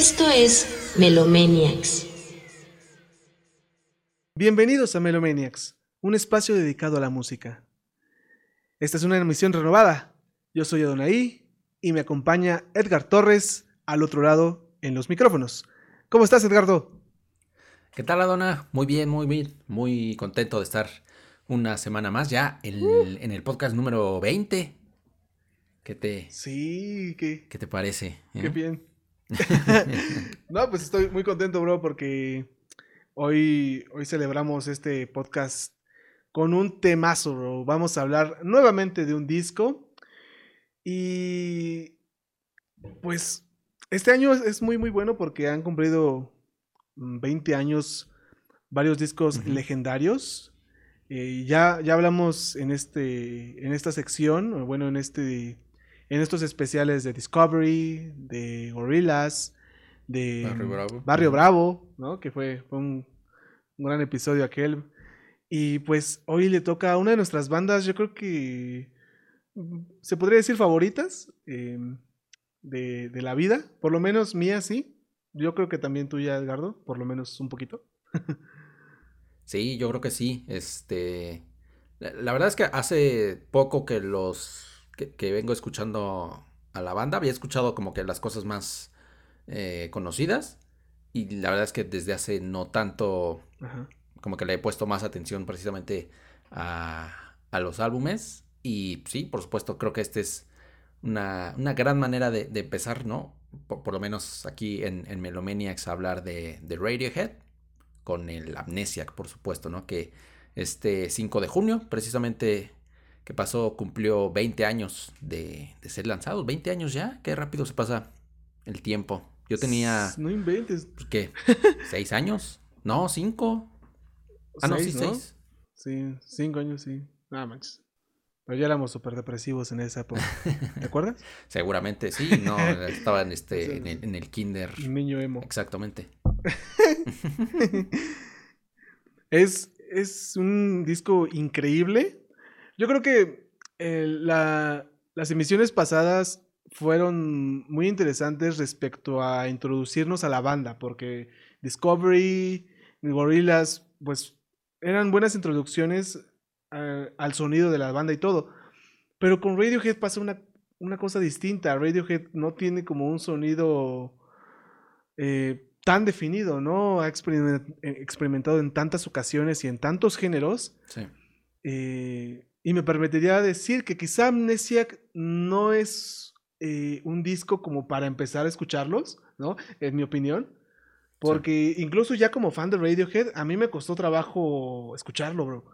Esto es Melomaniacs. Bienvenidos a Melomaniacs, un espacio dedicado a la música. Esta es una emisión renovada. Yo soy Adonai y me acompaña Edgar Torres al otro lado en los micrófonos. ¿Cómo estás, Edgardo? ¿Qué tal, Adona? Muy bien, muy bien. Muy contento de estar una semana más ya en, el podcast número 20. ¿Qué te, sí, ¿qué, ¿qué te parece? Qué eh? bien. no, pues estoy muy contento, bro, porque hoy, hoy celebramos este podcast con un temazo, bro. Vamos a hablar nuevamente de un disco. Y pues este año es muy, muy bueno porque han cumplido 20 mm, años varios discos legendarios. Eh, ya, ya hablamos en, este, en esta sección, bueno, en, este, en estos especiales de Discovery, de Gorillaz, de Barrio Bravo, ¿no? que fue, un, gran episodio aquel. Y pues hoy le toca a una de nuestras bandas, yo creo que mm, se podría decir favoritas. Em, de, la vida, por lo menos mía sí. Yo creo que también tuya, Edgardo, por lo menos un poquito. sí, yo creo que sí. Este, la, verdad es que hace poco que los que, vengo escuchando a la banda, había escuchado como que las cosas más eh, conocidas y la verdad es que desde hace no tanto, como que le he puesto más atención precisamente a, a los álbumes y sí, por supuesto, creo que este es una, gran manera de, empezar, ¿no? Por, lo menos aquí en, en Melomaniacs hablar de, Radiohead, con el Amnesiac, por supuesto, ¿no? Que este 5 de junio, precisamente que pasó, cumplió 20 años de, ser lanzado. 20 años ya, qué rápido se pasa el tiempo. Yo tenía... No inventes. Pues, ¿Qué? ¿Seis años? No, cinco. Ah, no, sí, seis. Sí, cinco años, sí. Nada más. Pero ya éramos súper depresivos en esa época. ¿Te acuerdas? Seguramente, sí. No, estaba en, este, en, el, kinder. Niño emo. Exactamente. es, es un disco increíble. Yo creo que eh, las emisiones pasadas fueron muy interesantes respecto a introducirnos a la banda, porque Discovery, Gorillaz, pues eran buenas introducciones al sonido de la banda y todo. Pero con Radiohead pasa una, una cosa distinta. Radiohead no tiene como un sonido eh, tan definido, ¿no? Ha experimentado en tantas ocasiones y en tantos géneros. Sí. Eh, y me permitiría decir que quizá Amnesiac no es eh, un disco como para empezar a escucharlos, ¿no? En mi opinión. Porque incluso ya como fan de Radiohead, a mí me costó trabajo escucharlo, bro.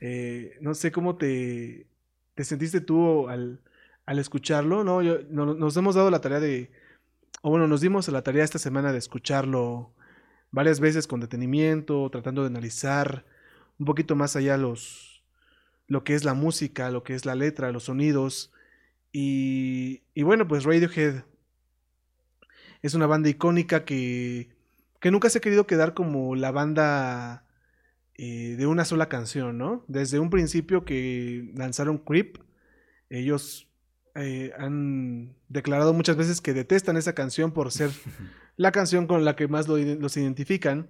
Eh, no sé cómo te, te sentiste tú al, escucharlo, ¿no? nos hemos dado la tarea de, o bueno, nos dimos la tarea esta semana de escucharlo varias veces con detenimiento, tratando de analizar un poquito más allá los, lo que es la música, lo que es la letra, los sonidos. Y, y bueno, pues Radiohead es una banda icónica que, que nunca se ha querido quedar como la banda eh, de una sola canción, ¿no? Desde un principio que lanzaron Creep, ellos eh, han declarado muchas veces que detestan esa canción por ser la canción con la que más los identifican,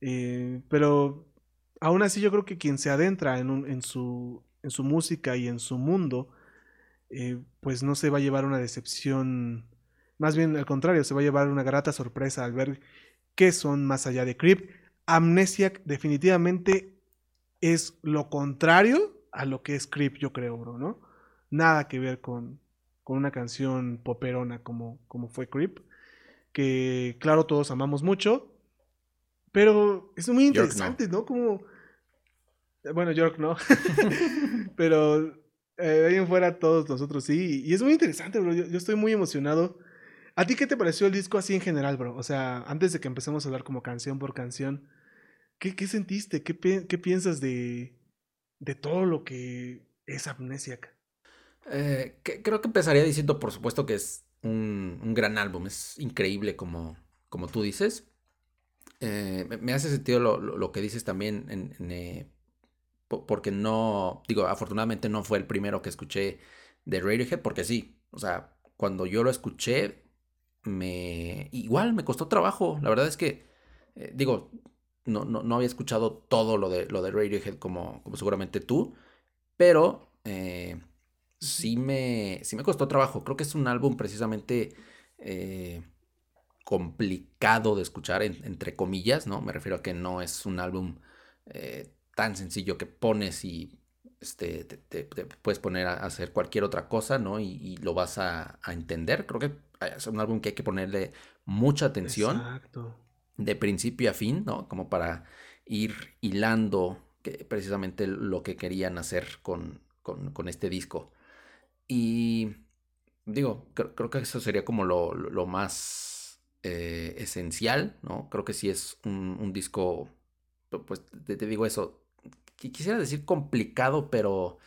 eh, pero aún así yo creo que quien se adentra en, su, en su música y en su mundo, pues no se va a llevar una decepción, más bien al contrario, se va a llevar una grata sorpresa al ver qué son más allá de Creep Amnesiac definitivamente es lo contrario a lo que es Creep, yo creo, bro, ¿no? Nada que ver con, una canción poperona como, como fue Creep, que claro, todos amamos mucho, pero es muy interesante, no. Como... Bueno, York no, pero eh, ahí en fuera todos nosotros sí, y es muy interesante, bro, yo, yo estoy muy emocionado. ¿A ti qué te pareció el disco así en general, bro? O sea, antes de que empecemos a hablar como canción por canción, ¿Qué, sentiste? ¿Qué, piensas de, todo lo que es Amnesiac? Eh, creo que empezaría diciendo, por supuesto, que es un, gran álbum. Es increíble, como, como tú dices. Eh, me hace sentido lo, que dices también, en, eh, porque no, digo, afortunadamente no fue el primero que escuché de Radiohead, porque sí, o sea, cuando yo lo escuché, me igual me costó trabajo. La verdad es que, eh, digo, no, no, había escuchado todo lo de, lo de Radiohead como, como seguramente tú, pero eh, sí, me, sí me costó trabajo. Creo que es un álbum precisamente eh, complicado de escuchar, entre comillas, ¿no? Me refiero a que no es un álbum tan sencillo que pones y este, te, puedes poner a hacer cualquier otra cosa, ¿no? Y, lo vas a, entender. Creo que es un álbum que hay que ponerle mucha atención. Exacto. De principio a fin, ¿no? Como para ir hilando que, precisamente lo que querían hacer con, con, este disco. Y digo, creo, que eso sería como lo, más eh, esencial, ¿no? Creo que sí es un, disco, pues te, digo eso, quisiera decir complicado, pero...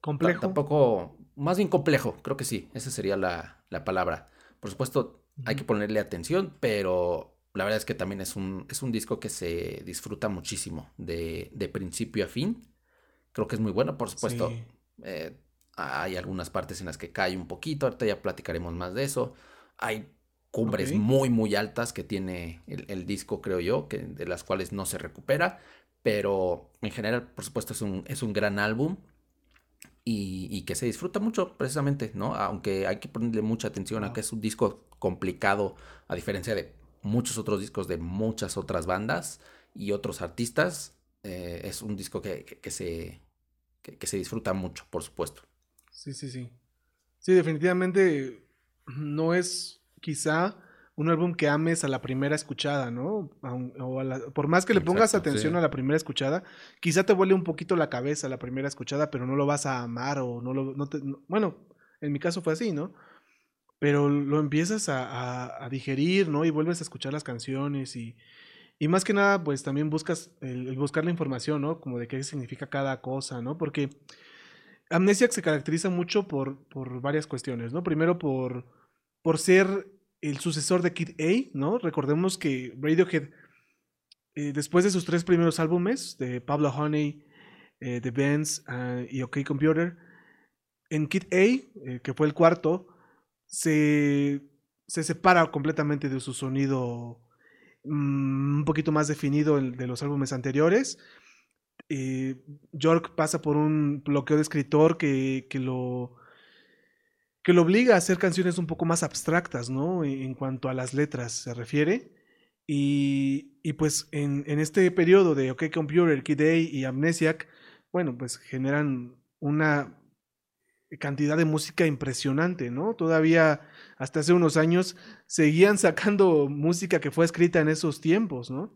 Complejo. Tampoco, más bien complejo, creo que sí, esa sería la, palabra. Por supuesto, hay que ponerle atención, pero la verdad es que también es un, es un disco que se disfruta muchísimo, de, principio a fin. Creo que es muy bueno, por supuesto. Eh, hay algunas partes en las que cae un poquito, ahorita ya platicaremos más de eso. Hay cumbres muy, muy altas que tiene el, el, disco, creo yo, que, de las cuales no se recupera. Pero en general, por supuesto, es un, es un gran álbum y, que se disfruta mucho precisamente, ¿no? Aunque hay que ponerle mucha atención a que es un disco complicado, a diferencia de muchos otros discos de muchas otras bandas y otros artistas. Eh, es un disco que, que, se, que, se disfruta mucho, por supuesto. Sí, sí, sí. Sí, definitivamente no es quizá un álbum que ames a la primera escuchada, ¿no? por más que le pongas atención a la primera escuchada, quizá te vuele un poquito la cabeza la primera escuchada, pero no lo vas a amar o no lo... No te, bueno, en mi caso fue así, ¿no? Pero lo empiezas a, digerir, ¿no? Y vuelves a escuchar las canciones y, y más que nada, pues también buscas el, buscar la información, ¿no? Como de qué significa cada cosa, ¿no? Porque Amnesiac se caracteriza mucho por, por varias cuestiones, ¿no? Primero por, por ser el sucesor de Kid A, ¿no? Recordemos que Radiohead, eh, después de sus tres primeros álbumes, de Pablo Honey, eh, The Benz ah, y OK Computer, en Kid A, eh, que fue el cuarto, se, se, separa completamente de su sonido mm, un poquito más definido de los álbumes anteriores. York pasa por un bloqueo de escritor que, que lo que lo obliga a hacer canciones un poco más abstractas, ¿no? En cuanto a las letras se refiere. Y, y pues en, en, este periodo de OK Computer, Kid A y Amnesiac, bueno, pues generan una cantidad de música impresionante, ¿no? Todavía hasta hace unos años seguían sacando música que fue escrita en esos tiempos, ¿no?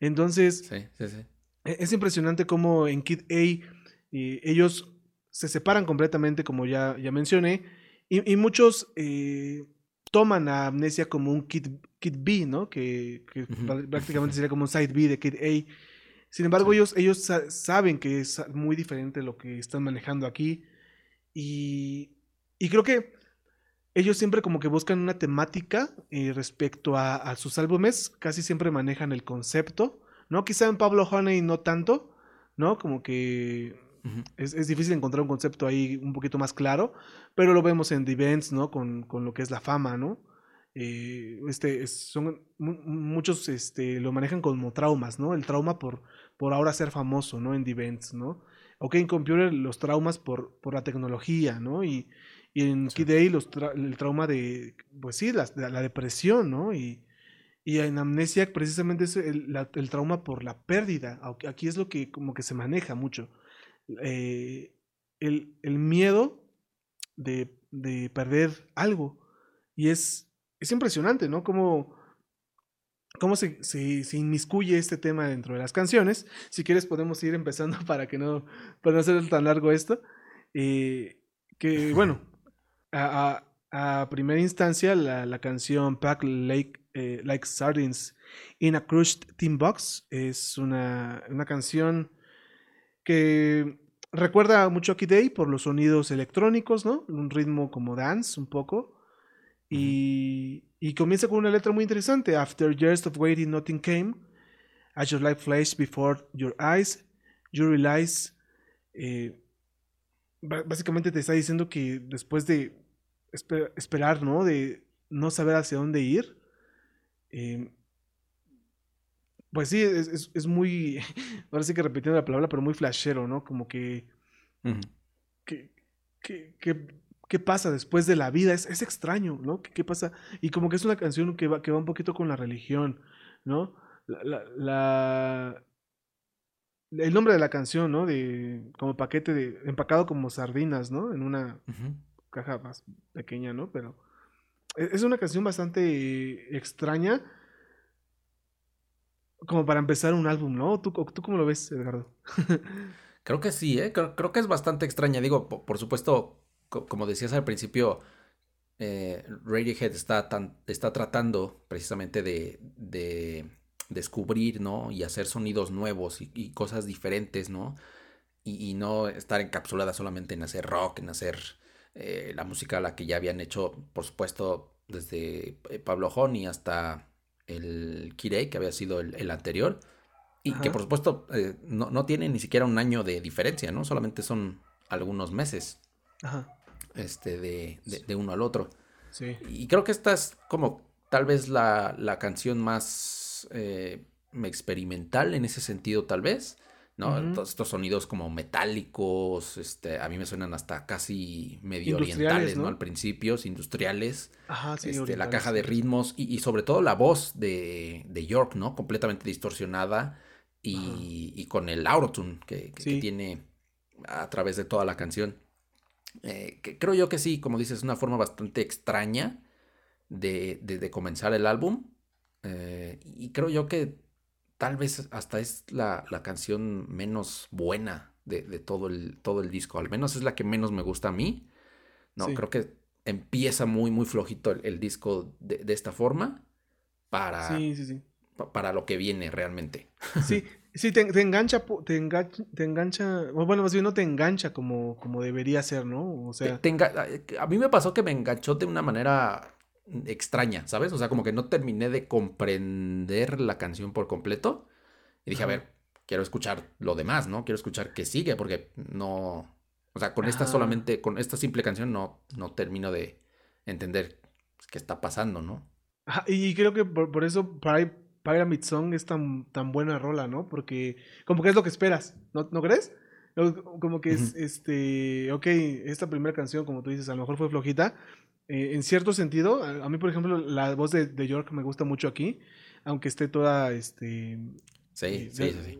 Entonces, sí, sí, sí. E, es impresionante cómo en Kid A eh, ellos se separan completamente, como ya, ya mencioné, y, muchos eh, toman a Amnesia como un kit, kit B, ¿no? Que, prácticamente sería como un side B de Kid A. Sin embargo, ellos, ellos saben que es muy diferente lo que están manejando aquí. Y, y creo que ellos siempre como que buscan una temática eh, respecto a, sus álbumes. Casi siempre manejan el concepto. ¿No? Quizá en Pablo Honey no tanto. ¿No? Como que es, difícil encontrar un concepto ahí un poquito más claro, pero lo vemos en The Events, ¿no? Con, lo que es la fama, ¿no? Eh, este, son, muchos este, lo manejan como traumas, ¿no? El trauma por, por ahora ser famoso, ¿no? En The Events, ¿no? Ok, en Computer los traumas por, por la tecnología, ¿no? Y, en Kid Day los el trauma de, pues sí, la, la depresión, ¿no? Y, y en Amnesia precisamente es el, el, trauma por la pérdida. Aquí es lo que como que se maneja mucho. Eh, el, miedo de, perder algo. Y es, es impresionante, ¿no? Cómo, cómo se, inmiscuye este tema dentro de las canciones. Si quieres podemos ir empezando para que no, para no hacer tan largo esto. Eh, que bueno, a, primera instancia la, canción Pack Lake, eh, Like Sardines in a Crushed Tin Box es una, una canción que recuerda mucho a Kid Day por los sonidos electrónicos, ¿no? Un ritmo como dance un poco. Y, y, comienza con una letra muy interesante. After years of waiting, nothing came. As your life flashed before your eyes, you realize. Eh, básicamente te está diciendo que después de esperar, ¿no? De no saber hacia dónde ir. Eh, pues sí, es, es, es, muy, ahora sí que repitiendo la palabra, pero muy flashero, ¿no? Como que, uh -huh. que, que, que, ¿qué pasa después de la vida? Es, es extraño, ¿no? ¿Qué, ¿Qué, pasa? Y como que es una canción que va, que va un poquito con la religión, ¿no? La, la, la, el nombre de la canción, ¿no? De como paquete de empacado como sardinas, ¿no? En una uh -huh. caja más pequeña, ¿no? Pero e, es una canción bastante extraña como para empezar un álbum, ¿no? ¿Tú, tú cómo lo ves, Edgardo? creo que sí, ¿eh? Creo, que es bastante extraña. Digo, por, supuesto, co como decías al principio, eh, Radiohead está, tan, está tratando precisamente de, de, descubrir, ¿no? Y hacer sonidos nuevos y, cosas diferentes, ¿no? Y, y, no estar encapsulada solamente en hacer rock, en hacer eh, la música a la que ya habían hecho, por supuesto, desde eh, Pablo Honey hasta el Kirei, que había sido el, el anterior, y Ajá. que por supuesto eh, no, no, tiene ni siquiera un año de diferencia, ¿no? Solamente son algunos meses Ajá. Este, de, de, de, uno al otro. Sí. Y creo que esta es como tal vez la, la canción más eh, experimental en ese sentido, tal vez. ¿No? Uh -huh. Todos estos sonidos como metálicos, este, a mí me suenan hasta casi medio orientales, ¿no? ¿no? Al principio, industriales. Ajá, sí, este, la caja de ritmos y, y, sobre todo la voz de, de, York, ¿no? Completamente distorsionada y, y con el autotune que, que, sí. que, tiene a través de toda la canción. Eh, que creo yo que sí, como dices, es una forma bastante extraña de, de, de comenzar el álbum. Eh, y creo yo que tal vez hasta es la, la canción menos buena de, de, todo, el, todo el disco. Al menos es la que menos me gusta a mí. No, sí. creo que empieza muy, muy flojito el, el disco de, de, esta forma para, sí, sí, pa, para lo que viene realmente. Sí, sí, te, te engancha, te engancha, te engancha, bueno, más bien no te engancha como, como debería ser, ¿no? O sea... Te, te a mí me pasó que me enganchó de una manera extraña, ¿sabes? O sea, como que no terminé de comprender la canción por completo. Y dije, Ajá. a ver, quiero escuchar lo demás, ¿no? Quiero escuchar qué sigue, porque no. O sea, con Ajá. esta solamente, con esta simple canción no, no termino de entender qué está pasando, ¿no? Ajá, y creo que por, por eso Pyramid Song es tan, tan buena rola, ¿no? Porque como que es lo que esperas, ¿no, ¿no crees? Como que es, uh -huh. este, ok, esta primera canción, como tú dices, a lo mejor fue flojita, eh, en cierto sentido, a, a, mí, por ejemplo, la voz de, de, York me gusta mucho aquí, aunque esté toda, este... Sí, eh, sí, sí, sí.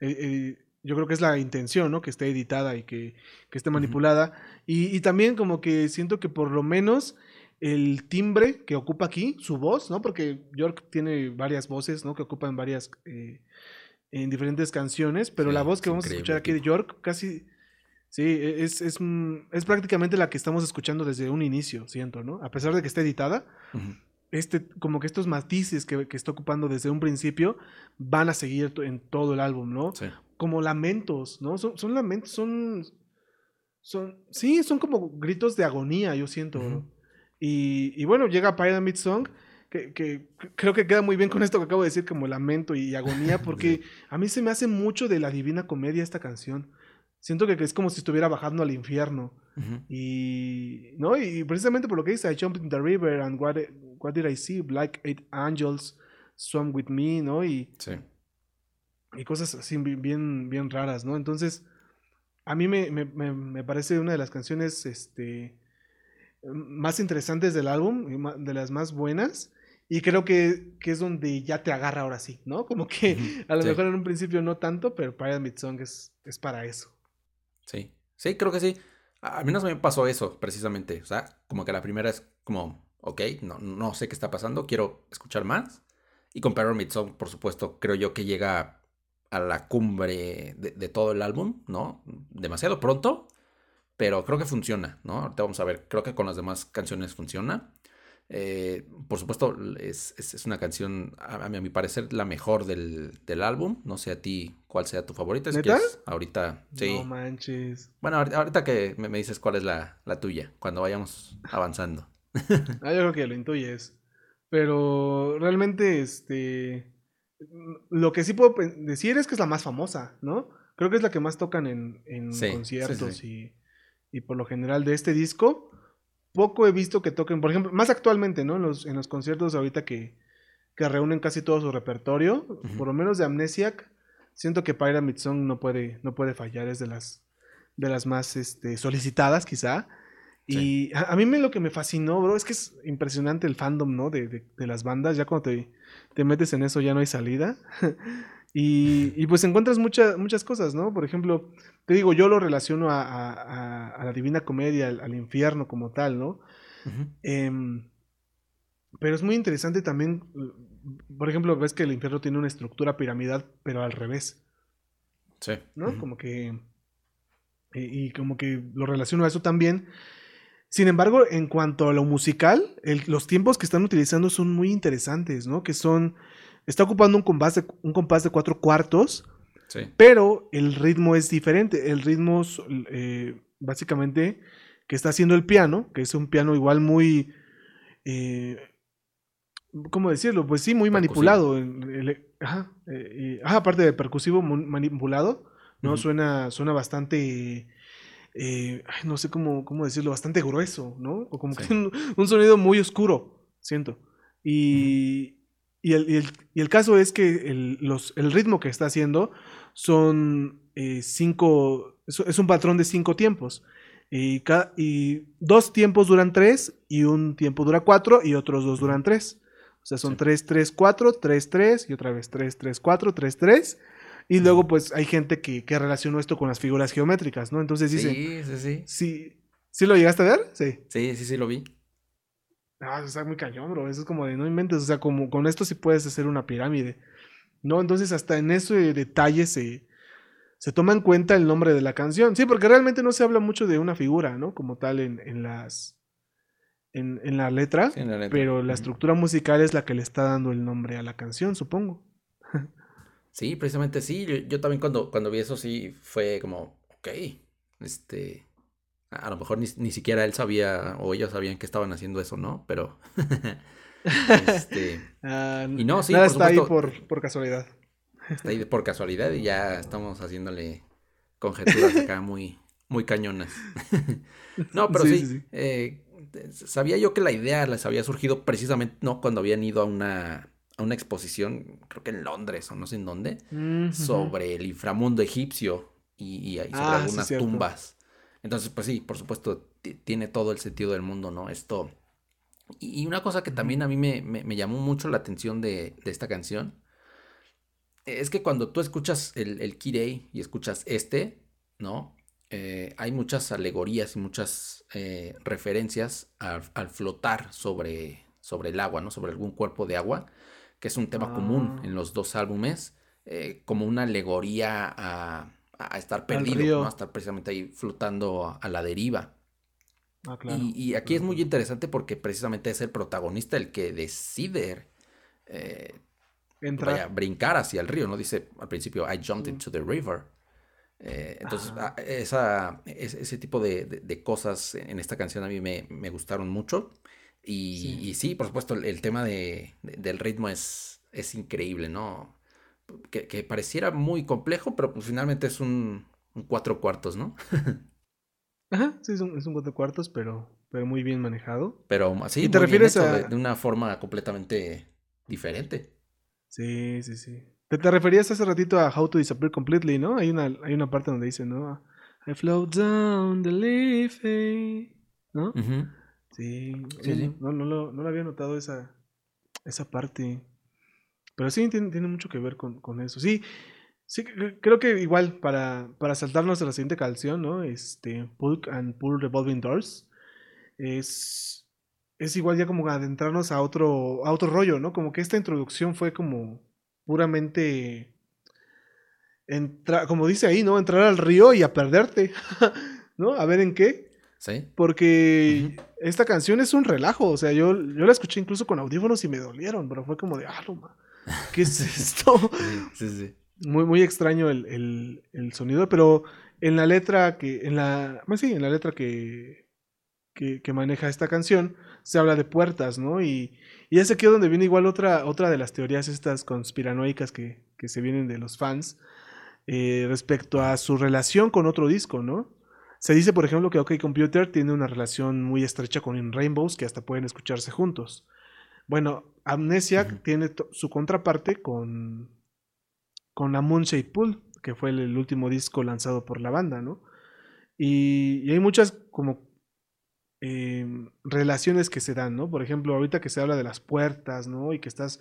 Eh, yo creo que es la intención, ¿no? Que esté editada y que, que esté manipulada. Uh -huh. y, y, también como que siento que por lo menos el timbre que ocupa aquí, su voz, ¿no? Porque York tiene varias voces, ¿no? Que ocupan varias... Eh, en diferentes canciones, pero sí, la voz que vamos a escuchar aquí de York casi Sí, e, es, es, mm, es, prácticamente la que estamos escuchando desde un inicio, siento, ¿no? A pesar de que esté editada, uh -huh. este, como que estos matices que, que, está ocupando desde un principio van a seguir en todo el álbum, ¿no? Sí. Como lamentos, ¿no? Son, son, lamentos, son, son, sí, son como gritos de agonía, yo siento, uh -huh. y, y, bueno, llega Pyramid Song, que, que, creo que queda muy bien con esto que acabo de decir, como lamento y agonía, porque a mí se me hace mucho de la Divina Comedia esta canción. Siento que es como si estuviera bajando al infierno. Uh -huh. Y, ¿no? y precisamente por lo que dice, I jumped in the river and what, what did I see? Like eight angels swam with me, ¿no? Y, sí. y cosas así bien, bien raras, ¿no? Entonces, a mí me, me, me, parece una de las canciones este, más interesantes del álbum, de las más buenas. Y creo que, que, es donde ya te agarra ahora sí, ¿no? Como que a lo sí. mejor en un principio no tanto, pero Pyramid Song es, es para eso. Sí, sí, creo que sí. A mí me pasó eso, precisamente. O sea, como que la primera es como, ok, no, no sé qué está pasando, quiero escuchar más. Y con Pyramid Song, por supuesto, creo yo que llega a la cumbre de, de, todo el álbum, ¿no? Demasiado pronto, pero creo que funciona, ¿no? Ahorita vamos a ver, creo que con las demás canciones funciona. Eh, por supuesto, es, es, es, una canción, a, a, mi parecer, la mejor del, del, álbum. No sé a ti cuál sea tu favorita. Si quieres, ahorita, sí. No manches. Bueno, ahorita que me, me dices cuál es la, la, tuya, cuando vayamos avanzando. ah, yo creo que lo intuyes. Pero realmente, este. Lo que sí puedo decir es que es la más famosa, ¿no? Creo que es la que más tocan en, en sí, conciertos sí, sí. Y, y por lo general de este disco poco he visto que toquen, por ejemplo, más actualmente, ¿no? En los, en los conciertos ahorita que, que reúnen casi todo su repertorio, por lo menos de Amnesiac, siento que Pyramid Song no puede, no puede fallar, es de las, de las más este, solicitadas quizá. Y a, mí me, lo que me fascinó, bro, es que es impresionante el fandom, ¿no? De, de, de las bandas, ya cuando te, te, metes en eso ya no hay salida. y, y, pues encuentras muchas muchas cosas, ¿no? Por ejemplo, te digo, yo lo relaciono a, a, a la Divina Comedia, al, al, infierno como tal, ¿no? Uh -huh. eh, pero es muy interesante también, por ejemplo, ves que el infierno tiene una estructura piramidal, pero al revés. Sí. ¿No? Uh -huh. Como que... Y, y, como que lo relaciono a eso también. Sin embargo, en cuanto a lo musical, el, los tiempos que están utilizando son muy interesantes, ¿no? Que son... Está ocupando un compás de, un compás de cuatro cuartos, sí. pero el ritmo es diferente. El ritmo, eh, básicamente, que está haciendo el piano, que es un piano igual muy... Eh, ¿Cómo decirlo? Pues sí, muy percusivo. manipulado. Ajá, eh, ajá, aparte de percusivo, manipulado, ¿no? Uh -huh. Suena, suena bastante... Eh, no sé cómo, cómo, decirlo, bastante grueso, ¿no? O como sí. que un, un, sonido muy oscuro, siento. Y, uh -huh. Y, el, y, el, y, el, caso es que el, los, el, ritmo que está haciendo son eh, cinco, es un patrón de cinco tiempos. Y, cada, y, dos tiempos duran tres, y un tiempo dura cuatro, y otros dos duran tres. O sea, son sí. 3, 3, 4, 3, 3, y otra vez 3, 3, 4, 3, 3. Y luego, pues, hay gente que, que relacionó esto con las figuras geométricas, ¿no? Entonces dice... Sí, sí, sí. ¿Sí, ¿sí lo llegaste a ver? Sí. Sí, sí, sí, lo vi. Ah, eso está muy cañón, bro. Eso es como de no inventes. O sea, como con esto sí puedes hacer una pirámide. ¿No? Entonces, hasta en ese detalle se, se toma en cuenta el nombre de la canción. Sí, porque realmente no se habla mucho de una figura, ¿no? Como tal en, en las... En, en, la letra, sí, en, la letra, pero la estructura musical es la que le está dando el nombre a la canción, supongo. Sí, precisamente sí. Yo, yo, también cuando, cuando vi eso sí fue como, ok, este, a lo mejor ni, ni siquiera él sabía o ellos sabían que estaban haciendo eso, ¿no? Pero, este, uh, y no, sí, nada por está supuesto, ahí por, por casualidad. Está ahí por casualidad y ya estamos haciéndole conjeturas acá muy, muy cañonas. no, pero sí, sí, sí. Eh, sabía yo que la idea les había surgido precisamente, ¿no? Cuando habían ido a una, a una exposición, creo que en Londres o no sé en dónde, mm sobre el inframundo egipcio y, y, y sobre ah, algunas sí, tumbas. Entonces, pues sí, por supuesto, tiene todo el sentido del mundo, ¿no? Esto. Y, una cosa que también a mí me, me, me llamó mucho la atención de, de, esta canción es que cuando tú escuchas el, el Kirei y escuchas este, ¿no? eh, hay muchas alegorías y muchas eh, referencias al, al, flotar sobre, sobre el agua, ¿no? Sobre algún cuerpo de agua, que es un tema ah. común en los dos álbumes, eh, como una alegoría a, a estar perdido, ¿no? A estar precisamente ahí flotando a, a la deriva. Ah, claro. y, y, aquí es muy interesante porque precisamente es el protagonista el que decide eh, vaya, brincar hacia el río, ¿no? Dice al principio, I jumped into the river. Eh, entonces, ah, esa, ese, ese tipo de, de, de, cosas en esta canción a mí me, me gustaron mucho. Y sí. y sí, por supuesto, el, el tema de, del ritmo es, es increíble, ¿no? Que, que, pareciera muy complejo, pero pues finalmente es un, un cuatro cuartos, ¿no? Ajá, sí, es un, es un, cuatro cuartos, pero, pero muy bien manejado. Pero sí, ¿Y te refieres a... de, de una forma completamente diferente. Sí, sí, sí. Te, te, referías hace ratito a How to Disappear Completely, ¿no? Hay una, hay una parte donde dice, ¿no? I float down the leafy, ¿no? Uh -huh. Sí, sí, sí. No, no, lo, no, lo, había notado esa, esa parte. Pero sí, tiene, tiene mucho que ver con, con, eso. Sí, sí, creo que igual para, para saltarnos a la siguiente canción, ¿no? Este, Pulk and Pull Revolving Doors. Es, es igual ya como adentrarnos a otro, a otro rollo, ¿no? Como que esta introducción fue como puramente, entra, como dice ahí, ¿no? Entrar al río y a perderte, ¿no? A ver en qué. Sí. Porque uh -huh. esta canción es un relajo, o sea, yo, yo la escuché incluso con audífonos y me dolieron, pero fue como de, ah, no, ¿qué es esto? sí, sí, sí. Muy, muy extraño el, el, el, sonido, pero en la letra que, en la, pues sí, en la letra que, que, que maneja esta canción, se habla de puertas, ¿no? Y, y es aquí donde viene igual otra, otra de las teorías estas conspiranoicas que, que se vienen de los fans eh, respecto a su relación con otro disco, ¿no? Se dice, por ejemplo, que OK Computer tiene una relación muy estrecha con In Rainbows, que hasta pueden escucharse juntos. Bueno, Amnesia tiene su contraparte con, con A Pool, que fue el, último disco lanzado por la banda, ¿no? Y, hay muchas como em, relaciones que se dan, ¿no? Por ejemplo, ahorita que se habla de las puertas, ¿no? Y que estás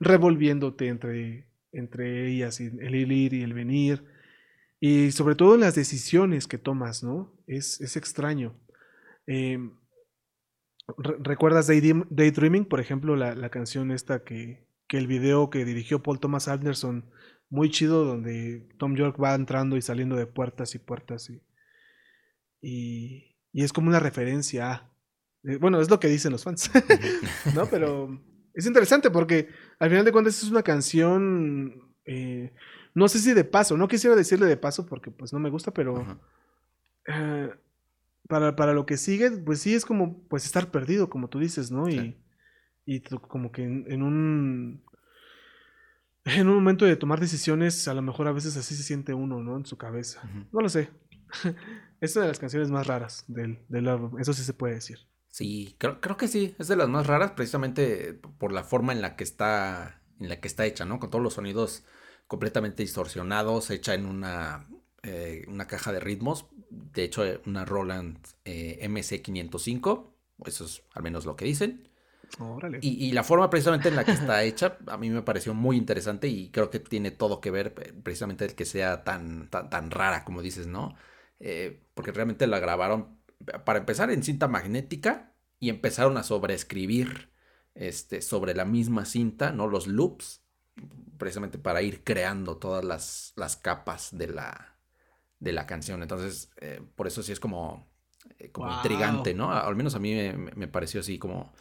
revolviéndote entre, entre ellas, el ir y el venir. Y sobre todo en las decisiones que tomas, ¿no? Es, es extraño. ¿Recuerdas Daydreaming, por ejemplo, la, la canción esta que, que, el video que dirigió Paul Thomas Anderson, muy chido, donde Tom York va entrando y saliendo de puertas y puertas y, y, y es como una referencia a... Eh, bueno, es lo que dicen los fans, ¿no? Pero es interesante porque al final de cuentas es una canción, eh, no sé si de paso, no quisiera decirle de paso porque pues no me gusta, pero para, para, lo que sigue, pues sí es como pues estar perdido, como tú dices, ¿no? Y, y como que en, un en un momento de tomar decisiones, a lo mejor a veces así se siente uno, ¿no? En su cabeza. No lo sé. es una de las canciones más raras del, del álbum, eso sí se puede decir. Sí, creo, creo, que sí, es de las más raras precisamente por la forma en la que está, en la que está hecha, ¿no? Con todos los sonidos completamente distorsionados, hecha en una, eh, una caja de ritmos, de hecho una Roland eh, MC505, eso es al menos lo que dicen. Y, y, la forma precisamente en la que está hecha, a mí me pareció muy interesante y creo que tiene todo que ver eh, precisamente el que sea tan, tan, tan rara, como dices, ¿no? porque realmente la grabaron para empezar en cinta magnética y empezaron a sobreescribir este, sobre la misma cinta, ¿no? Los loops, precisamente para ir creando todas las, las capas de la, de la canción. Entonces, eh, por eso sí es como, eh, como intrigante, ¿no? Al menos a mí me, pareció así como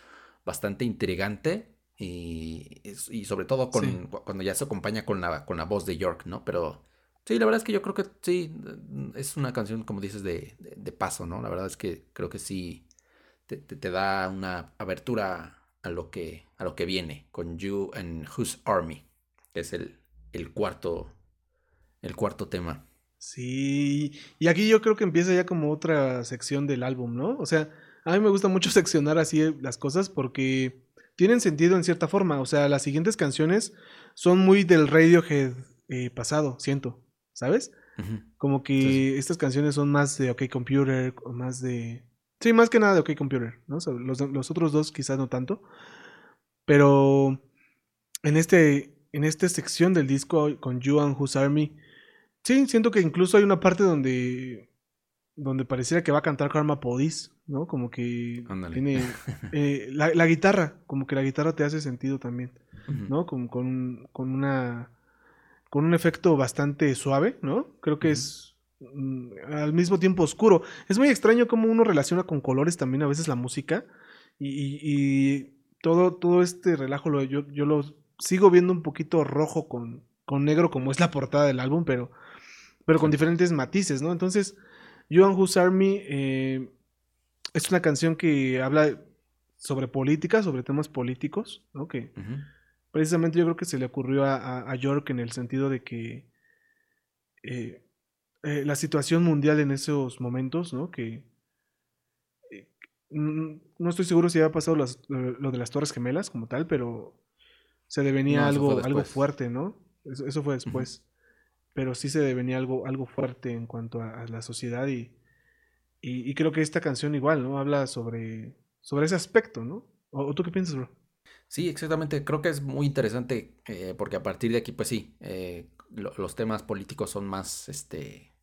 bastante intrigante y, y sobre todo con, cuando ya se acompaña con la, con la voz de York, ¿no? Pero Sí, la verdad es que yo creo que sí, es una canción, como dices, de, de, paso, ¿no? La verdad es que creo que sí te, te, da una abertura a lo que, a lo que viene con You and Whose Army, que es el, el cuarto, el cuarto tema. Sí, y aquí yo creo que empieza ya como otra sección del álbum, ¿no? O sea, a mí me gusta mucho seccionar así las cosas porque tienen sentido en cierta forma. O sea, las siguientes canciones son muy del Radiohead eh, pasado, siento. ¿sabes? Como que estas canciones son más de OK Computer, o más de... Sí, más que nada de OK Computer, ¿no? los, otros dos quizás no tanto. Pero en, este, en esta sección del disco con You and Whose Army, sí, siento que incluso hay una parte donde, donde pareciera que va a cantar Karma Police, ¿no? Como que tiene eh, la, guitarra, como que la guitarra te hace sentido también, ¿no? con, con una con un efecto bastante suave, ¿no? Creo que es mm, al mismo tiempo oscuro. Es muy extraño cómo uno relaciona con colores también a veces la música y, todo, todo este relajo lo, yo, yo, lo sigo viendo un poquito rojo con, con, negro como es la portada del álbum, pero, pero con diferentes matices, ¿no? Entonces, Joan Who's Army eh, es una canción que habla sobre política, sobre temas políticos, ¿no? Que, precisamente yo creo que se le ocurrió a, York en el sentido de que eh, eh, la situación mundial en esos momentos, ¿no? Que no estoy seguro si había pasado lo de las Torres Gemelas como tal, pero se le venía algo, algo fuerte, ¿no? Eso, fue después. Pero sí se venía algo, algo fuerte en cuanto a, la sociedad y, y, creo que esta canción igual, ¿no? Habla sobre, sobre ese aspecto, ¿no? ¿O, tú qué piensas, bro? Sí, exactamente. Creo que es muy interesante eh, porque a partir de aquí, pues sí, eh, los temas políticos son más, este,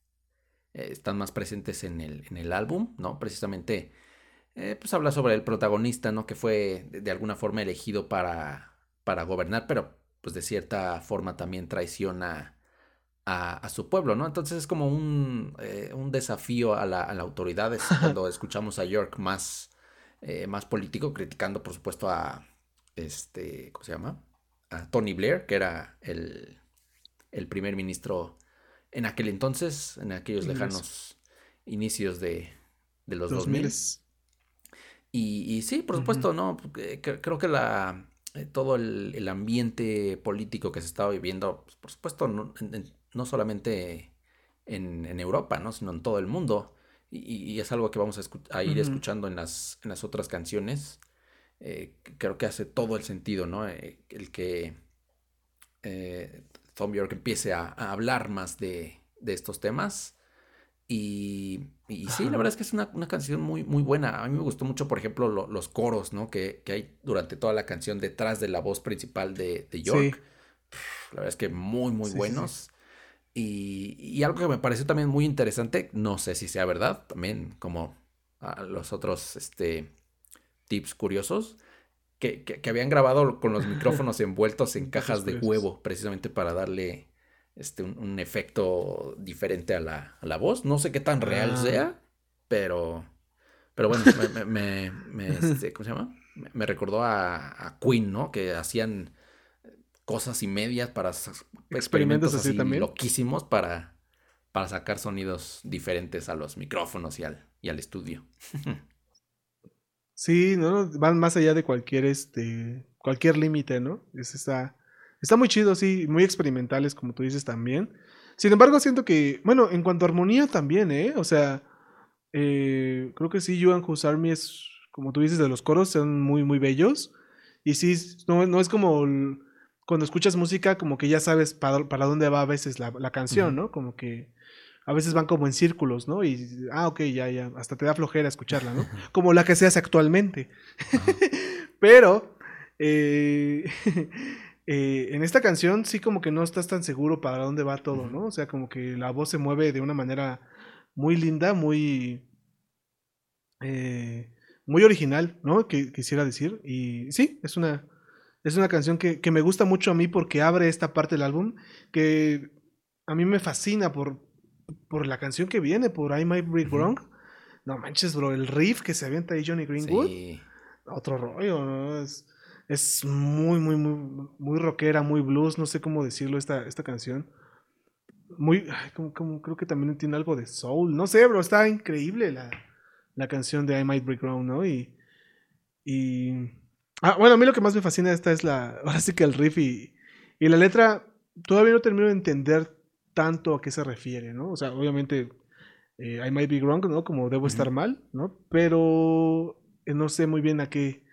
eh, están más presentes en el, en el álbum, ¿no? Precisamente, pues habla sobre el protagonista, ¿no? Que fue de, alguna forma elegido para, para gobernar, pero pues de cierta forma también traiciona a, a su pueblo, ¿no? Entonces es como un, un desafío a la, a la autoridad. Es cuando escuchamos a York más, más político, criticando, por supuesto, a este, ¿cómo se llama? A Tony Blair, que era el, el primer ministro en aquel entonces, en aquellos lejanos inicios de, de los 2000. Y, y, sí, por supuesto, ¿no? Creo que la, eh, todo el, ambiente político que se estaba viviendo, pues, por supuesto, no, no solamente en, en, Europa, ¿no? Sino en todo el mundo. y, es algo que vamos a, ir escuchando en las, en las otras canciones. Eh, creo que hace todo el sentido, ¿no? Eh, el que eh, Tom York empiece a, hablar más de, estos temas. Y, sí, la verdad es que es una, canción muy, muy buena. A mí me gustó mucho, por ejemplo, los coros, ¿no? Que, hay durante toda la canción detrás de la voz principal de, York. la verdad es que muy, muy buenos. Y, algo que me pareció también muy interesante, no sé si sea verdad, también como a los otros este, tips curiosos, que, habían grabado con los micrófonos envueltos en cajas de huevo, precisamente para darle este, un, efecto diferente a la, voz. No sé qué tan real ah. sea, pero, pero bueno, me, este, ¿cómo se llama? Me, recordó a, a, Queen, ¿no? Que hacían cosas y medias para experimentos, así, también loquísimos para, para sacar sonidos diferentes a los micrófonos y al, y al estudio. sí, ¿no? Van más allá de cualquier este cualquier límite, ¿no? Es, está, está muy chido, sí, muy experimentales, como tú dices también. Sin embargo, siento que, bueno, en cuanto a armonía también, ¿eh? O sea, eh, creo que sí, Yuan Whose Army es, como tú dices, de los coros, son muy, muy bellos. Y sí, no, no es como cuando escuchas música, como que ya sabes para, para dónde va a veces la, la canción, ¿no? Como que a veces van como en círculos, ¿no? Y, ah, ok, ya, ya, hasta te da flojera escucharla, ¿no? Como la que se hace actualmente. Pero, eh, eh, en esta canción sí como que no estás tan seguro para dónde va todo, ¿no? O sea, como que la voz se mueve de una manera muy linda, muy... Eh, muy original, ¿no? Que quisiera decir. Y sí, es una, es una canción que, me gusta mucho a mí porque abre esta parte del álbum que a mí me fascina por, por la canción que viene, por I Might Be Wrong. No manches, bro, el riff que se avienta ahí Johnny Greenwood. Otro rollo, ¿no? Es, es muy, muy, muy, muy rockera, muy blues, no sé cómo decirlo esta, esta canción. Muy, como, creo que también tiene algo de soul, no sé, bro, está increíble la, la canción de I Might Be Wrong, ¿no? Y, y Ah, bueno, a mí lo que más me fascina de esta es la. Ahora sí que el riff y, la letra. Todavía no termino de entender tanto a qué se refiere, ¿no? O sea, obviamente. Eh, I might be wrong, ¿no? Como debo estar mal, ¿no? Pero eh, no sé muy bien a qué,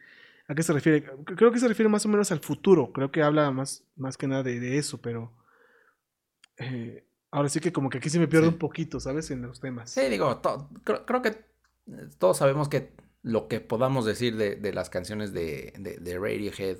a qué se refiere. Creo que se refiere más o menos al futuro. Creo que habla más, más que nada de, eso, pero. Eh, ahora sí que como que aquí se me pierde un poquito, ¿sabes? En los temas. Sí, digo, creo que todos sabemos que lo que podamos decir de, las canciones de, de, Radiohead,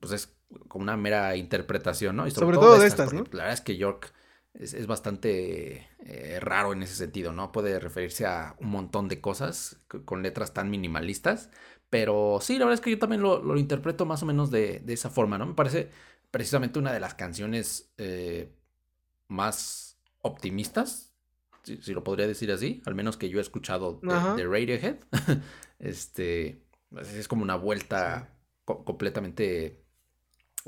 pues es como una mera interpretación, ¿no? Y sobre, todo, de estas, ¿no? La verdad es que York es, bastante eh, raro en ese sentido, ¿no? Puede referirse a un montón de cosas con letras tan minimalistas, pero sí, la verdad es que yo también lo, interpreto más o menos de, esa forma, ¿no? Me parece precisamente una de las canciones eh, más optimistas si, lo podría decir así, al menos que yo he escuchado de, Radiohead. este, pues, es como una vuelta completamente,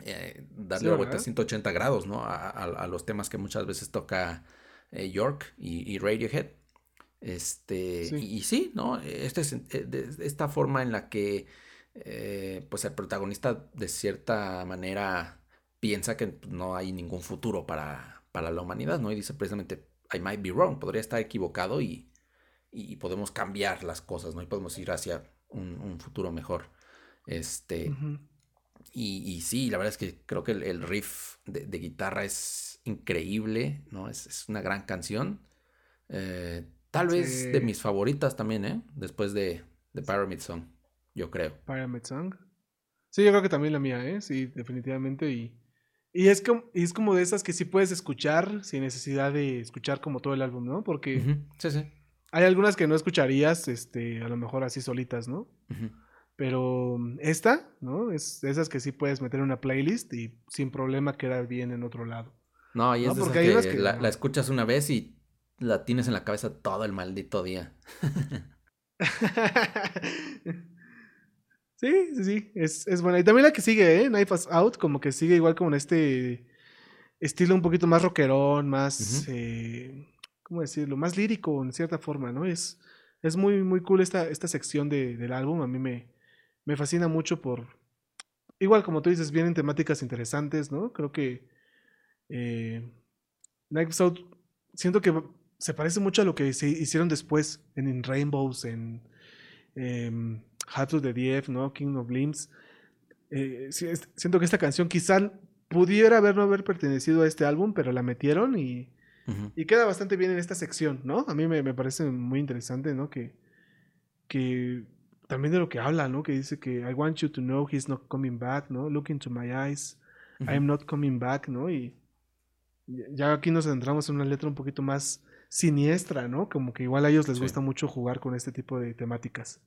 eh, darle la vuelta a 180 grados, ¿no? A, los temas que muchas veces toca eh, York y, Radiohead. Este, Y, sí, ¿no? Este es, eh, esta forma en la que, pues el protagonista de cierta manera piensa que no hay ningún futuro para, para la humanidad, ¿no? Y dice precisamente, I might be wrong, podría estar equivocado y, podemos cambiar las cosas, ¿no? Y podemos ir hacia un, futuro mejor. Este. y, sí, la verdad es que creo que el, riff de, guitarra es increíble, ¿no? Es, una gran canción. Eh, tal vez de mis favoritas también, ¿eh? Después de, de Pyramid Song, yo creo. Pyramid Song. Sí, yo creo que también la mía, ¿eh? Sí, definitivamente. Y y es, como, es como de esas que sí puedes escuchar sin necesidad de escuchar como todo el álbum, ¿no? Porque sí, sí. hay algunas que no escucharías, este, a lo mejor así solitas, ¿no? Pero esta, ¿no? Es de esas que sí puedes meter en una playlist y sin problema quedar bien en otro lado. No, y es Porque que, que la, la, escuchas una vez y la tienes en la cabeza todo el maldito día. Sí, sí, sí, es, es buena. Y también la que sigue, ¿eh? Knife Out, como que sigue igual como en este estilo un poquito más rockerón, más, eh, ¿cómo decirlo? Más lírico en cierta forma, ¿no? Es, es muy, muy cool esta, esta sección de, del álbum. A mí me, me fascina mucho por, igual como tú dices, vienen temáticas interesantes, ¿no? Creo que eh, Out, siento que se parece mucho a lo que se hicieron después en, In Rainbows, en eh, the DF, ¿no? King of Limbs. Eh, siento que esta canción quizá pudiera haber no haber pertenecido a este álbum, pero la metieron y, y queda bastante bien en esta sección, ¿no? A mí me, me, parece muy interesante, ¿no? Que, que también de lo que habla, ¿no? Que dice que I want you to know he's not coming back, ¿no? Look into my eyes, I am not coming back, ¿no? Y ya aquí nos centramos en una letra un poquito más siniestra, ¿no? Como que igual a ellos les gusta mucho jugar con este tipo de temáticas.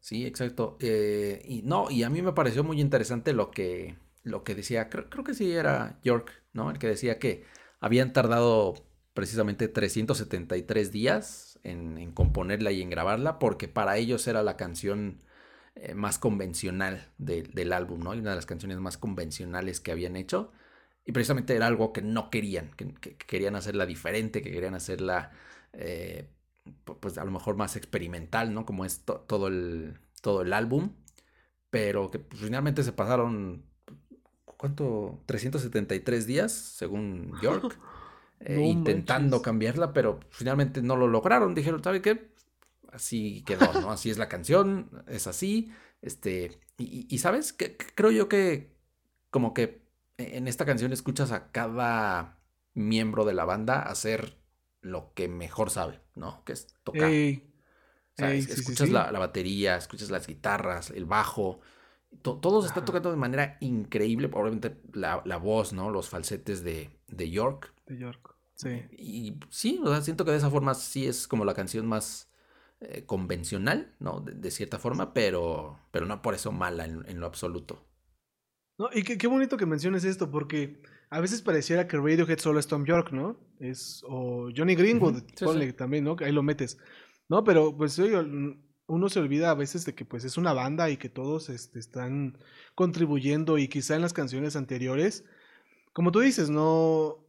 Sí, exacto. Eh, y no, y a mí me pareció muy interesante lo que, lo que decía, creo, creo, que sí era York, ¿no? El que decía que habían tardado precisamente 373 días en, en componerla y en grabarla, porque para ellos era la canción eh, más convencional del álbum, ¿no? Y una de las canciones más convencionales que habían hecho. Y precisamente era algo que no querían, que, querían hacerla diferente, que querían hacerla, eh, pues a lo mejor más experimental, ¿no? Como es todo, el, todo el álbum. Pero que pues, finalmente se pasaron, ¿cuánto? 373 días, según York, eh, intentando cambiarla, pero finalmente no lo lograron. Dijeron, ¿sabe qué? Así quedó, ¿no? Así es la canción, es así. Este, y, ¿sabes? Que, creo yo que como que en esta canción escuchas a cada miembro de la banda hacer lo que mejor sabe, ¿no? Que es tocar. escuchas La, batería, escuchas las guitarras, el bajo. todo se está tocando de manera increíble. Obviamente la, voz, ¿no? Los falsetes de, York. De York, sí. Y sí, o sea, siento que de esa forma sí es como la canción más eh, convencional, ¿no? De, cierta forma, pero, pero no por eso mala en lo absoluto. No, y qué, bonito que menciones esto, porque a veces pareciera que Radiohead solo es Tom York, ¿no? Es, o Johnny Greenwood, también, ¿no? Ahí lo metes. No, pero pues uno se olvida a veces de que pues es una banda y que todos este, están contribuyendo y quizá en las canciones anteriores, como tú dices, no,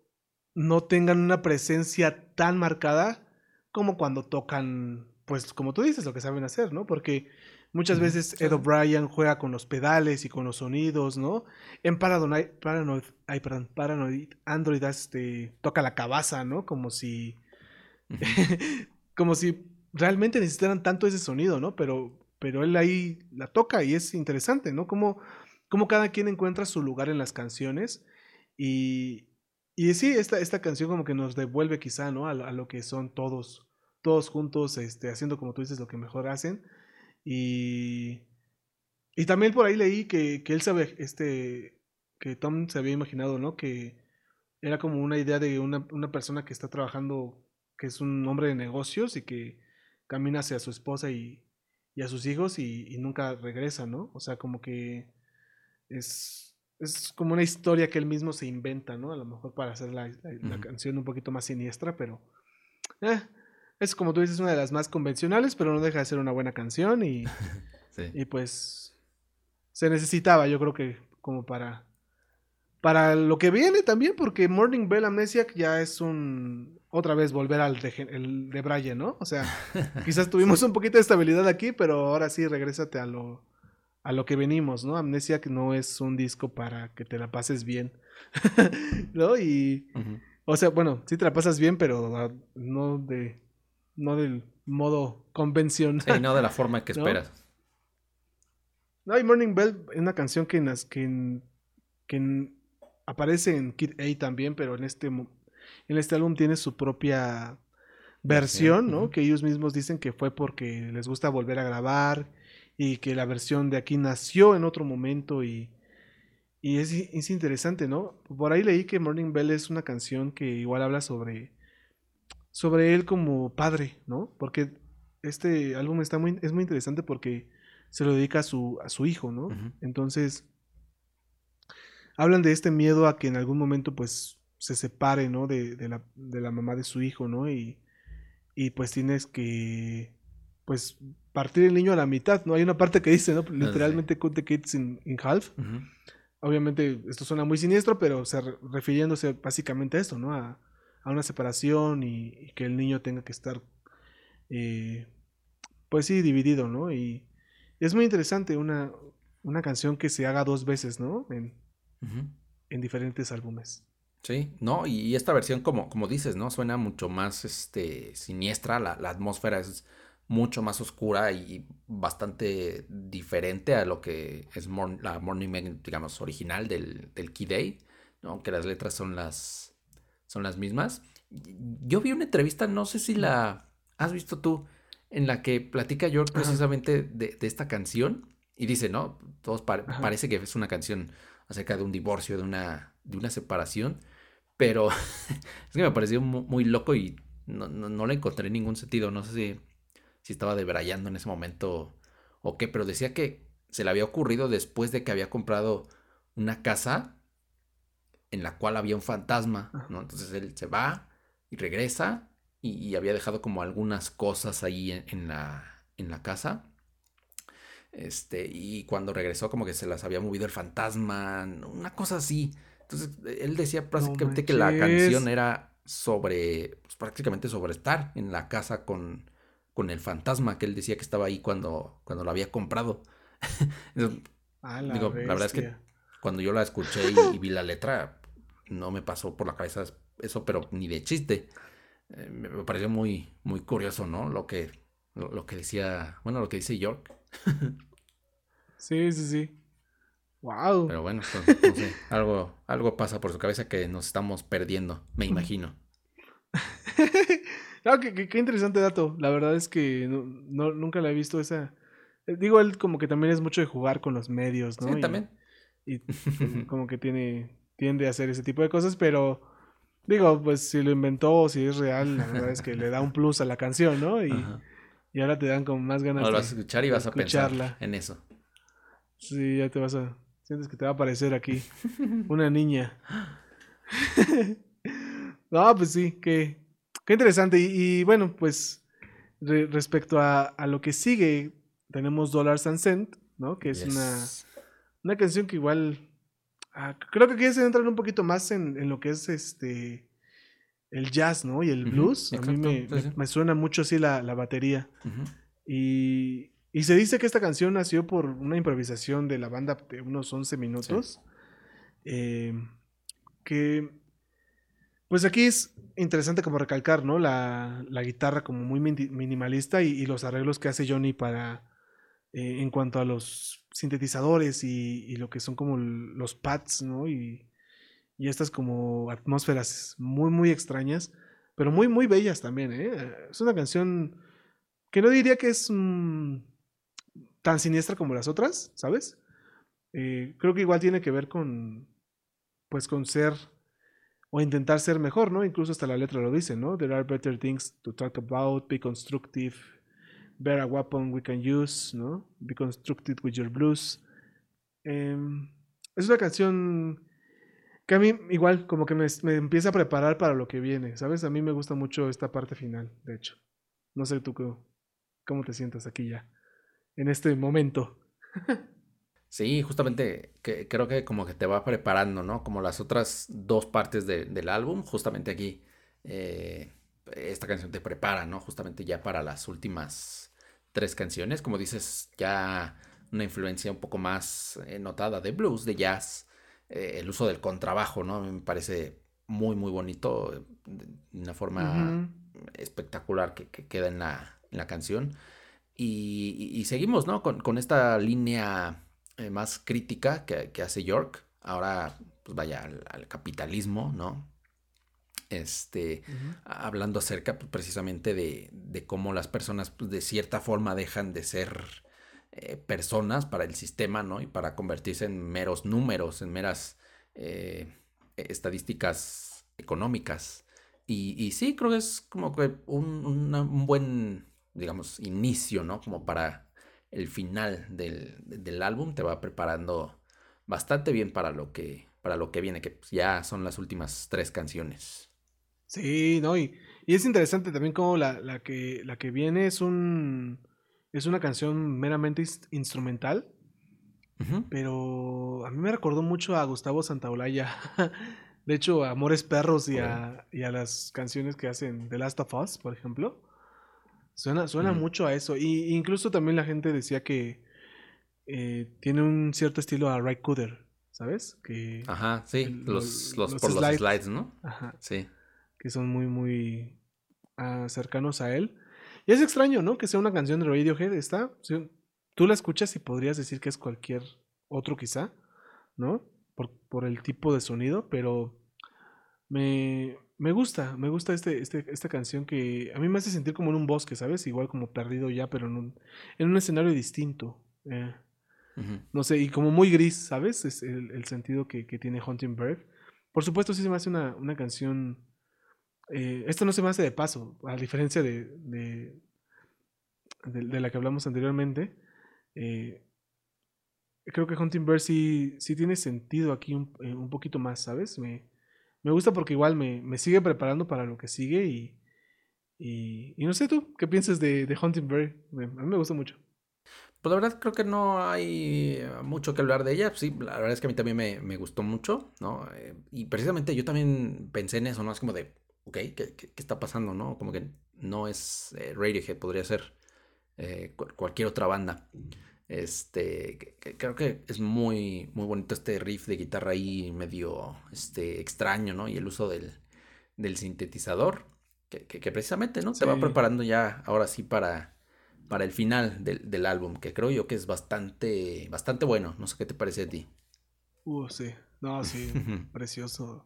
no tengan una presencia tan marcada como cuando tocan, pues como tú dices, lo que saben hacer, ¿no? Porque Muchas veces Ed O'Brien juega con los pedales y con los sonidos, ¿no? En Paranoid, Paranoid, ay, perdón, Paranoid Android este, toca la cabaza, ¿no? Como si. como si realmente necesitaran tanto ese sonido, ¿no? Pero, pero él ahí la toca y es interesante, ¿no? Como, como cada quien encuentra su lugar en las canciones. Y, y sí, esta, esta canción como que nos devuelve quizá, ¿no? A, a, lo que son todos, todos juntos, este, haciendo como tú dices lo que mejor hacen. Y, y también por ahí leí que, que él sabe, este, que Tom se había imaginado, ¿no? Que era como una idea de una, una persona que está trabajando, que es un hombre de negocios y que camina hacia su esposa y, y a sus hijos y, nunca regresa, ¿no? O sea, como que es, es como una historia que él mismo se inventa, ¿no? A lo mejor para hacer la, la, canción un poquito más siniestra, pero eh, es como tú dices, una de las más convencionales, pero no deja de ser una buena canción y, y pues se necesitaba, yo creo que como para para lo que viene también, porque Morning Bell Amnesiac ya es un otra vez volver al de, el de Brian, ¿no? O sea, quizás tuvimos un poquito de estabilidad aquí, pero ahora sí regrésate a lo a lo que venimos, ¿no? Amnesiac no es un disco para que te la pases bien, ¿no? Y o sea, bueno, sí te la pasas bien, pero ah, no de no del modo convencional. Sí, no de la forma que esperas. No, hay Morning Bell es una canción que, que, que aparece en Kid A también, pero en este, en este álbum tiene su propia versión, ¿no? Que ellos mismos dicen que fue porque les gusta volver a grabar y que la versión de aquí nació en otro momento y, y es, es, interesante, ¿no? Por ahí leí que Morning Bell es una canción que igual habla sobre sobre él como padre, ¿no? Porque este álbum está muy, es muy interesante porque se lo dedica a su, a su hijo, ¿no? Entonces, hablan de este miedo a que en algún momento, pues, se separe, ¿no? De, de, la, de la, mamá de su hijo, ¿no? Y, y, pues tienes que, pues, partir el niño a la mitad, ¿no? Hay una parte que dice, ¿no? Ah, Literalmente cut the kids in, half. Obviamente, esto suena muy siniestro, pero se, refiriéndose básicamente a esto, ¿no? A, a una separación y, que el niño tenga que estar, eh, pues sí, dividido, ¿no? Y es muy interesante una, una canción que se haga dos veces, ¿no? En, en diferentes álbumes. Sí, no, y esta versión, como, como dices, ¿no? Suena mucho más este, siniestra, la, la atmósfera es mucho más oscura y bastante diferente a lo que es la Morning Man, digamos, original del, del Key Day, ¿no? Aunque las letras son las, son las mismas. Yo vi una entrevista, no sé si la has visto tú, en la que platica York precisamente de, esta canción y dice, ¿no? Todos parece que es una canción acerca de un divorcio, de una, de una separación, pero es que me pareció muy, loco y no, no, le encontré ningún sentido. No sé si, si estaba debrayando en ese momento o qué, pero decía que se le había ocurrido después de que había comprado una casa en la cual había un fantasma, ¿no? Entonces él se va y regresa y, había dejado como algunas cosas ahí en, la, en la casa. Este, y cuando regresó como que se las había movido el fantasma, una cosa así. Entonces, él decía prácticamente que la canción era sobre, pues, prácticamente sobre estar en la casa con, con el fantasma que él decía que estaba ahí cuando, cuando lo había comprado. la digo, la verdad es que cuando yo la escuché y, vi la letra, no me pasó por la cabeza eso, pero ni de chiste. Eh, me pareció muy, muy curioso, ¿no? Lo que, lo, que decía, bueno, lo que dice York. sí, sí, sí. Wow. Pero bueno, pues, no sé, algo, algo pasa por su cabeza que nos estamos perdiendo, me imagino. no, qué, qué, interesante dato. La verdad es que no, nunca la he visto esa. Eh, digo, él como que también es mucho de jugar con los medios, ¿no? Sí, también. Y como que tiene, tiende a hacer ese tipo de cosas, pero Digo, pues si lo inventó o si es real, la verdad es que le da un plus a la canción, ¿no? Y, y ahora te dan como más ganas de vas a escuchar y vas a pensar en eso. Sí, ya te vas a... Sientes que te va a aparecer aquí una niña. no, pues sí, qué, qué interesante. Y, bueno, pues respecto a, a, lo que sigue, tenemos Dollars and Cent, ¿no? Que es una, una canción que igual Ah, creo que quieres entrar un poquito más en, lo que es este el jazz, ¿no? Y el blues. a mí me, suena mucho así la, batería. y, se dice que esta canción nació por una improvisación de la banda de unos 11 minutos. Eh, que, pues aquí es interesante como recalcar, ¿no? La, guitarra como muy minimalista y, los arreglos que hace Johnny para, eh, en cuanto a los sintetizadores y, lo que son como los pads, ¿no? Y, estas como atmósferas muy, muy extrañas, pero muy, muy bellas también, ¿eh? Es una canción que no diría que es mm, tan siniestra como las otras, ¿sabes? Eh, creo que igual tiene que ver con, pues con ser o intentar ser mejor, ¿no? Incluso hasta la letra lo dice, ¿no? There are better things to talk about, be constructive, Bear a weapon we can use, ¿no? Be constructed with your blues. Em, es una canción que a mí igual como que me, empieza a preparar para lo que viene, ¿sabes? A mí me gusta mucho esta parte final, de hecho. No sé tú cómo, te sientas aquí ya, en este momento. Sí, justamente creo que como que te va preparando, ¿no? Como las otras dos partes del álbum, justamente aquí eh, esta canción te prepara, ¿no? Justamente ya para las últimas tres canciones, como dices, ya una influencia un poco más eh, notada de blues, de jazz, eh, el uso del contrabajo, ¿no? Me parece muy, muy bonito, de una forma espectacular que, queda en la, en la canción. Y, seguimos, ¿no? Con, esta línea eh, más crítica que, hace York, ahora, pues vaya, al capitalismo, ¿no? Este, hablando acerca pues, precisamente de, de, cómo las personas pues, de cierta forma dejan de ser eh, personas para el sistema, ¿no? Y para convertirse en meros números, en meras eh, estadísticas económicas. Y, y, sí, creo que es como que un, un, buen, digamos, inicio, ¿no? Como para el final del, del álbum, te va preparando bastante bien para lo que, para lo que viene, que ya son las últimas tres canciones. Sí, no, y, y es interesante también como la, la, que, la que viene es un es una canción meramente instrumental, pero a mí me recordó mucho a Gustavo Santaolalla. De hecho, a Amores Perros y a, y a, las canciones que hacen The Last of Us, por ejemplo. Suena, suena mucho a eso. Y incluso también la gente decía que eh, tiene un cierto estilo a Ray Cooder, ¿sabes? Que, Ajá, sí, el- los, lo- los, los por los slides. slides, ¿no? ajá, Sí. Que son muy, muy ah, cercanos a él. Y es extraño, ¿no? Que sea una canción de Radiohead. Está, sí, tú la escuchas y podrías decir que es cualquier otro quizá, ¿no? Por, por el tipo de sonido, pero me, me gusta, me gusta este, este, esta canción que a mí me hace sentir como en un bosque, ¿sabes? Igual como perdido ya, pero en un, en un escenario distinto. eh. No sé, y como muy gris, ¿sabes? Es el, el sentido que, que tiene Hunting Bird. Por supuesto, sí se me hace una, una canción. Eh, esto no se me hace de paso, a diferencia de, de, la que hablamos anteriormente. eh, creo que Hunting Bird sí, sí tiene sentido aquí un, eh, un poquito más, ¿sabes? Me, me gusta porque igual me, me sigue preparando para lo que sigue y, y, no sé tú, ¿qué piensas de, de Hunting Bird? Me- a mí me gusta mucho. Pues la verdad creo que no hay mucho que hablar de ella. Sí, la verdad es que a mí también me, me gustó mucho, ¿no? Y precisamente yo también pensé en eso, ¿no? Es como de, ok, ¿qué, qué- qué está pasando, no? Como que no es eh, Radiohead, podría ser eh, cu- cualquier otra banda. Este, que- que creo que es muy, muy bonito este riff de guitarra ahí medio, este, extraño, ¿no? Y el uso del, del sintetizador, que, que- precisamente, ¿no? Te va preparando ya, ahora sí, para, para el final del, del álbum, que creo yo que es bastante, bastante bueno. No sé qué te parece a ti. Uh, sí. No, sí. precioso.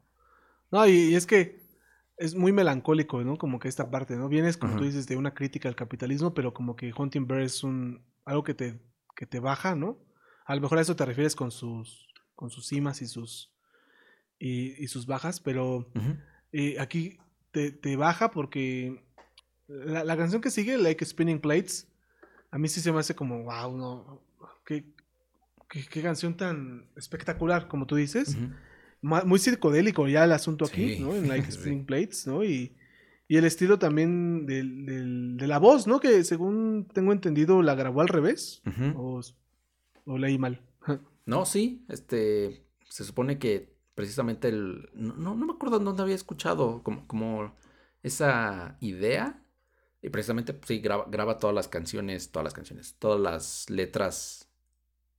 No, y, y es que es muy melancólico, ¿no? Como que esta parte, ¿no? Vienes, como tú Ajá. dices, de una crítica al capitalismo, pero como que Hunting Bird es un algo que te, que te baja, ¿no? A lo mejor a eso te refieres con sus, con sus cimas y sus, y, y sus bajas, pero eh, aquí te, te baja porque la, la canción que sigue, Like Spinning Plates, a mí sí se me hace como, wow, no, qué, qué, qué canción tan espectacular, como tú dices ma- muy psicodélico ya el asunto aquí, Sí, ¿no? En Like. Spring Plates, ¿no? Y, y el estilo también del- del- de la voz, ¿no? Que según tengo entendido la grabó al revés. O, o leí mal. No, sí, este, se supone que precisamente el, no, no, no me acuerdo dónde había escuchado como, como esa idea, y precisamente, pues, sí, graba, graba todas las canciones, todas las canciones, todas las letras,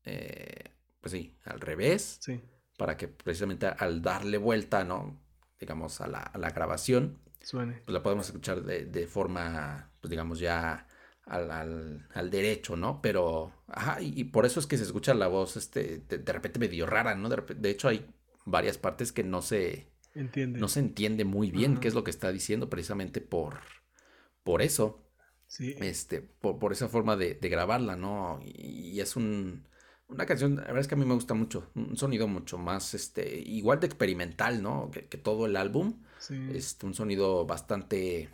eh, pues sí, al revés, Sí, para que precisamente al darle vuelta, ¿no? Digamos, a la, a la grabación, suene. pues la podemos escuchar de, de forma, pues digamos, ya al, al- al derecho, ¿no? Pero, ajá, y, y por eso es que se escucha la voz, este, de, de repente medio rara, ¿no? De, hecho, hay varias partes que no se, Entiende. no se entiende muy bien Ajá. qué es lo que está diciendo, precisamente por, por eso, Sí, este, por, por esa forma de, de grabarla, ¿no? Y, y es un, una canción, la verdad es que a mí me gusta mucho, un sonido mucho más, este, igual de experimental, ¿no? Que, que todo el álbum. sí. Este, un sonido bastante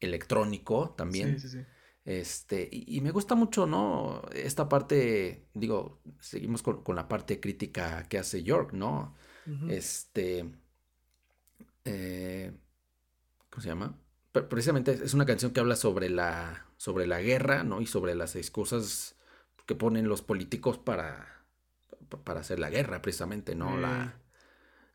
electrónico también. Sí, sí, sí. Este, y, y me gusta mucho, ¿no? Esta parte, digo, seguimos con, con la parte crítica que hace York, ¿no? Este, eh, ¿cómo se llama? Pre- Precisamente es una canción que habla sobre la, sobre la guerra, ¿no? Y sobre las excusas que ponen los políticos para, pa- para hacer la guerra, precisamente, ¿no? La,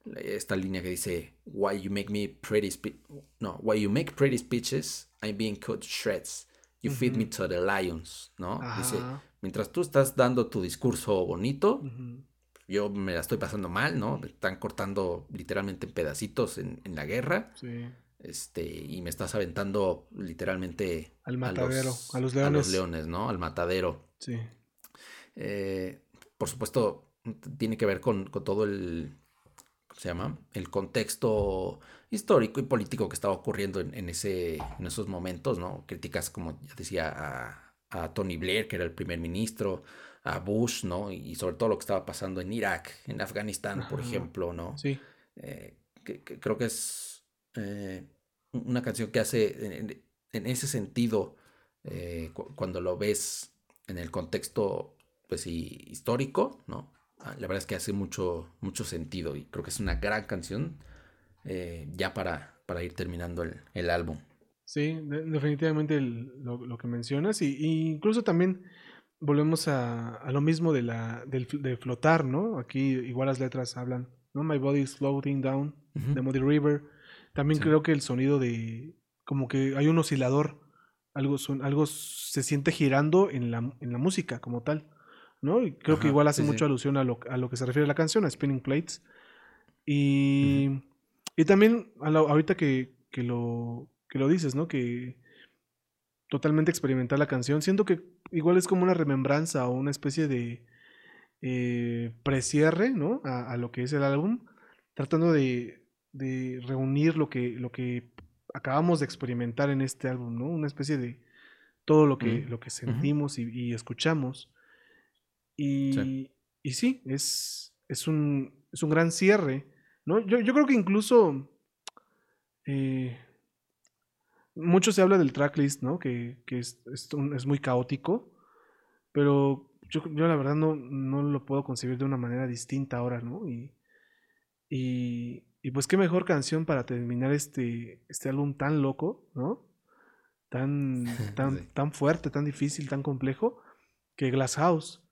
la- esta línea que dice, Why you make me pretty spe- no, why you make pretty speeches, I'm being cut shreds. You feed me to the lions, ¿no? Dice, mientras tú estás dando tu discurso bonito, yo me la estoy pasando mal, ¿no? Me están cortando literalmente en pedacitos en, en la guerra, Sí. este, y me estás aventando literalmente Al matadero, a los leones. leones, ¿no? Al matadero. Sí. Eh, por supuesto, tiene que ver con, con todo el, ¿cómo se llama? El contexto histórico y político que estaba ocurriendo en, en ese, en esos momentos, ¿no? Críticas, como ya decía, a, a Tony Blair, que era el primer ministro, a Bush, ¿no? Y sobre todo lo que estaba pasando en Irak, en Afganistán, por Ajá. ejemplo, ¿no? Sí. Eh, que, que creo que es eh, una canción que hace en, en ese sentido, eh, cu- cuando lo ves en el contexto, pues sí, histórico, ¿no? Ah, La verdad es que hace mucho, mucho sentido y creo que es una gran canción eh, ya para, para ir terminando el, el álbum. Sí, de- definitivamente el- lo, lo que mencionas. Y, y incluso también volvemos a, a lo mismo de la del, de flotar, ¿no? Aquí igual las letras hablan, ¿no? My body is floating down, Ujú. de Muddy River. También Sí. creo que el sonido de como que hay un oscilador, algo son, algo se siente girando en la, en la música como tal, ¿no? Y creo que igual hace sí, sí. mucho alusión a lo, a lo que se refiere a la canción, a Spinning Plates. Y, y también a la- ahorita que, que lo, que lo dices, ¿no? Que totalmente experimentar la canción, siento que igual es como una remembranza o una especie de eh, precierre, ¿no? A, a lo que es el álbum, tratando de, de reunir lo que, lo que acabamos de experimentar en este álbum, ¿no? Una especie de todo lo que, lo que sentimos y, y escuchamos. Y Sí. y sí, es, es, un, es un gran cierre, ¿no? Yo, yo creo que incluso eh, mucho se habla del tracklist, ¿no? Que, que es, es un- es muy caótico, pero yo, yo la verdad no, no lo puedo concebir de una manera distinta ahora, ¿no? Y, y, y pues qué mejor canción para terminar este, este álbum tan loco, ¿no? Tan, tan, Sí. tan fuerte, tan difícil, tan complejo, que Glass House.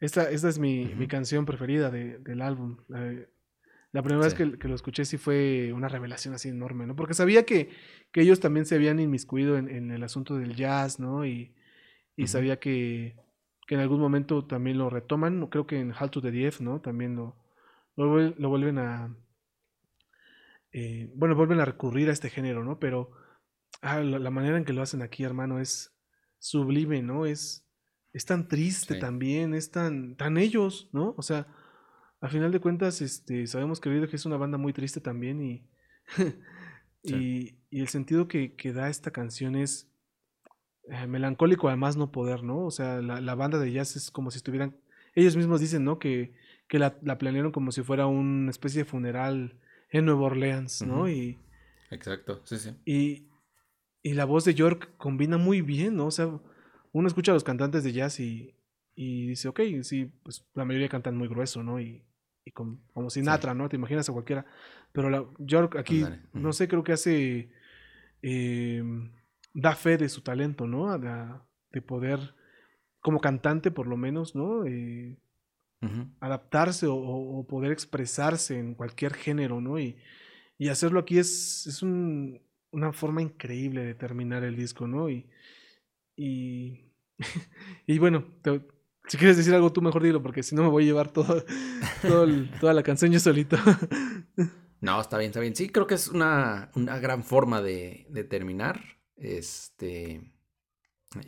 Esta, esta es mi, mi canción preferida de- del álbum. La, la primera vez que, que lo escuché sí fue una revelación así enorme, ¿no? Porque sabía que, que ellos también se habían inmiscuido en, en el asunto del jazz, ¿no? Y, y sabía que, que en algún momento también lo retoman. Creo que en Halt to the Dief, ¿no? También lo, lo, vuel- lo vuelven a... eh, bueno, vuelven a recurrir a este género, ¿no? Pero ah, la, la manera en que lo hacen aquí, hermano, es sublime, ¿no? Es, es tan triste Sí. también, es tan, tan ellos, ¿no? O sea, a final de cuentas, este, sabemos que Radiohead es una banda muy triste también y, y, y el sentido que, que da esta canción es eh, melancólico además no poder, ¿no? O sea, la, la banda de jazz es como si estuvieran, ellos mismos dicen, ¿no? Que, que la, la planearon como si fuera una especie de funeral en Nueva Orleans, ¿no? Y, Exacto, sí, sí. y, y la voz de York combina muy bien, ¿no? O sea, uno escucha a los cantantes de jazz y, y dice, ok, sí, pues la mayoría cantan muy grueso, ¿no? Y, y con- como Sinatra, ¿no? Te imaginas a cualquiera. Pero la, York aquí, no sé, creo que hace, eh, da fe de su talento, ¿no? De, de poder, como cantante por lo menos, ¿no? Eh, adaptarse o, o- o poder expresarse en cualquier género, ¿no? Y, y hacerlo aquí es, es un- una forma increíble de terminar el disco, ¿no? Y, y, y bueno, te- si quieres decir algo tú mejor dilo, porque si no me voy a llevar todo, todo el- toda la canción yo solito. No, está bien, está bien. Sí, creo que es una, una gran forma de, de terminar este,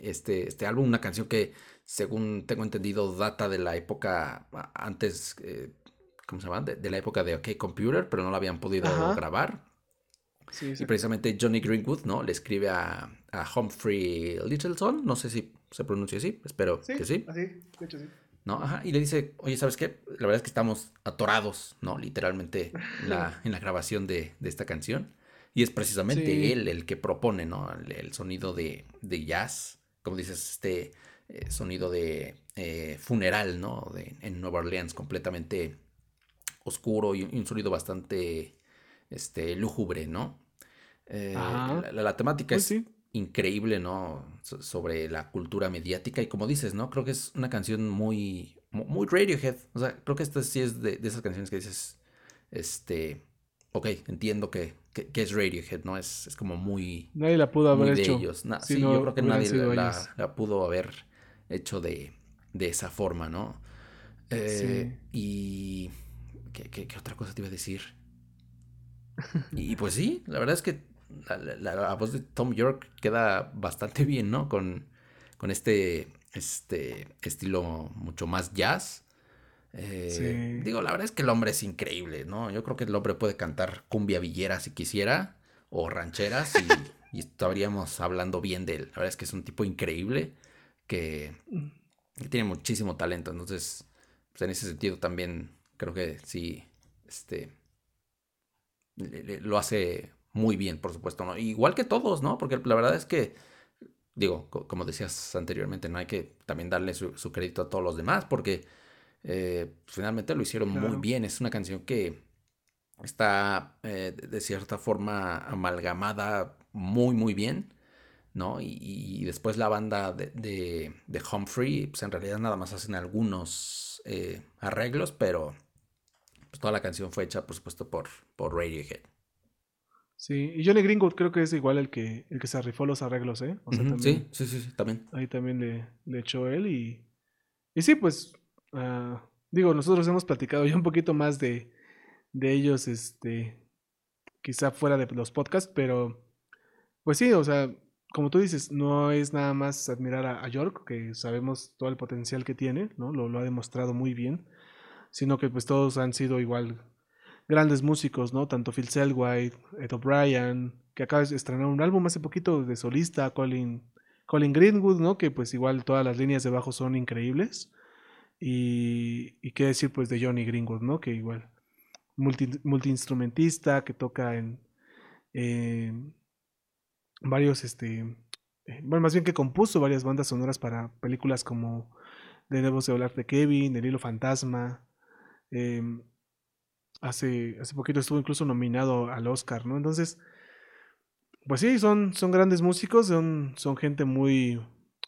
este, este álbum, una canción que, según tengo entendido, data de la época antes, eh, ¿cómo se llama? De, de la época de OK Computer, pero no la habían podido Ajá. grabar. Sí, Y precisamente Johnny Greenwood, ¿no? Le escribe a, a Humphrey Littleton, no sé si se pronuncia así, espero que sí. así, de hecho sí. ¿no? Ajá, y le dice, oye, ¿sabes qué? La verdad es que estamos atorados, ¿no? Literalmente en la, en la grabación de, de esta canción. Y es precisamente Sí. él el que propone, ¿no? El, el sonido de, de jazz, como dices, este eh, sonido de eh, funeral, ¿no? De, en Nueva Orleans, completamente oscuro y, y un sonido bastante este, lúgubre, ¿no? Eh, la, la- la temática Pues es sí. Increíble, ¿no? So- sobre la cultura mediática y como dices, ¿no? Creo que es una canción muy, mu- muy Radiohead. O sea, creo que esta sí es de, de esas canciones que dices, este, ok, entiendo que, que, que es Radiohead, ¿no? Es, es como muy, Nadie la pudo haber de hecho. ellos. Na- si sí, no yo creo que nadie la, pudo haber hecho de, de esa forma, ¿no? Eh, Y... ¿qué, qué, qué otra cosa te iba a decir? Y pues sí, la verdad es que la, la- la voz de Tom York queda bastante bien, ¿no? Con, con este, este estilo mucho más jazz. Eh, Sí. Digo, la verdad es que el hombre es increíble, ¿no? Yo creo que el hombre puede cantar cumbia villera si quisiera, o rancheras, y, y estaríamos hablando bien de él. La verdad es que es un tipo increíble que, que tiene muchísimo talento. Entonces, pues en ese sentido también creo que sí, este, le- le- lo hace muy bien, por supuesto, ¿no? Igual que todos, ¿no? Porque la verdad es que, digo, co- como decías anteriormente, no hay que también darle su, su crédito a todos los demás, porque eh, finalmente lo hicieron muy bien. Es una canción que está eh, de de cierta forma amalgamada muy, muy bien. ¿no? Y, y después la banda de, de, de Humphrey, pues en realidad nada más hacen algunos eh, arreglos, pero pues toda la canción fue hecha, por supuesto, por, por Radiohead. Sí, y Johnny Greenwood creo que es igual el que, el que se rifó los arreglos, ¿eh? O sea, también, Sí, sí, sí, sí, también. ahí también le, le echó él y, y sí, pues ah, digo, nosotros hemos platicado ya un poquito más de, de ellos, este, quizá fuera de los podcasts, pero pues sí, o sea, como tú dices, no es nada más admirar a, York, que sabemos todo el potencial que tiene, ¿no? Lo, lo, ha demostrado muy bien, sino que pues todos han sido igual grandes músicos, ¿no? Tanto Phil Selwhite, Ed O'Brien, que acaba de estrenar un álbum hace poquito de solista, Colin, Colin Greenwood, ¿no? Que pues igual todas las líneas de bajo son increíbles. Y, y qué decir pues de Johnny Greenwood, ¿no? Que igual multi, multiinstrumentista, que toca en varios, este, eh, bueno, más bien que compuso varias bandas sonoras para películas como Debemos de hablar de Kevin, El hilo fantasma. Em, hace, hace poquito estuvo incluso nominado al Oscar, ¿no? Entonces, pues sí, son, son grandes músicos, son, son gente muy,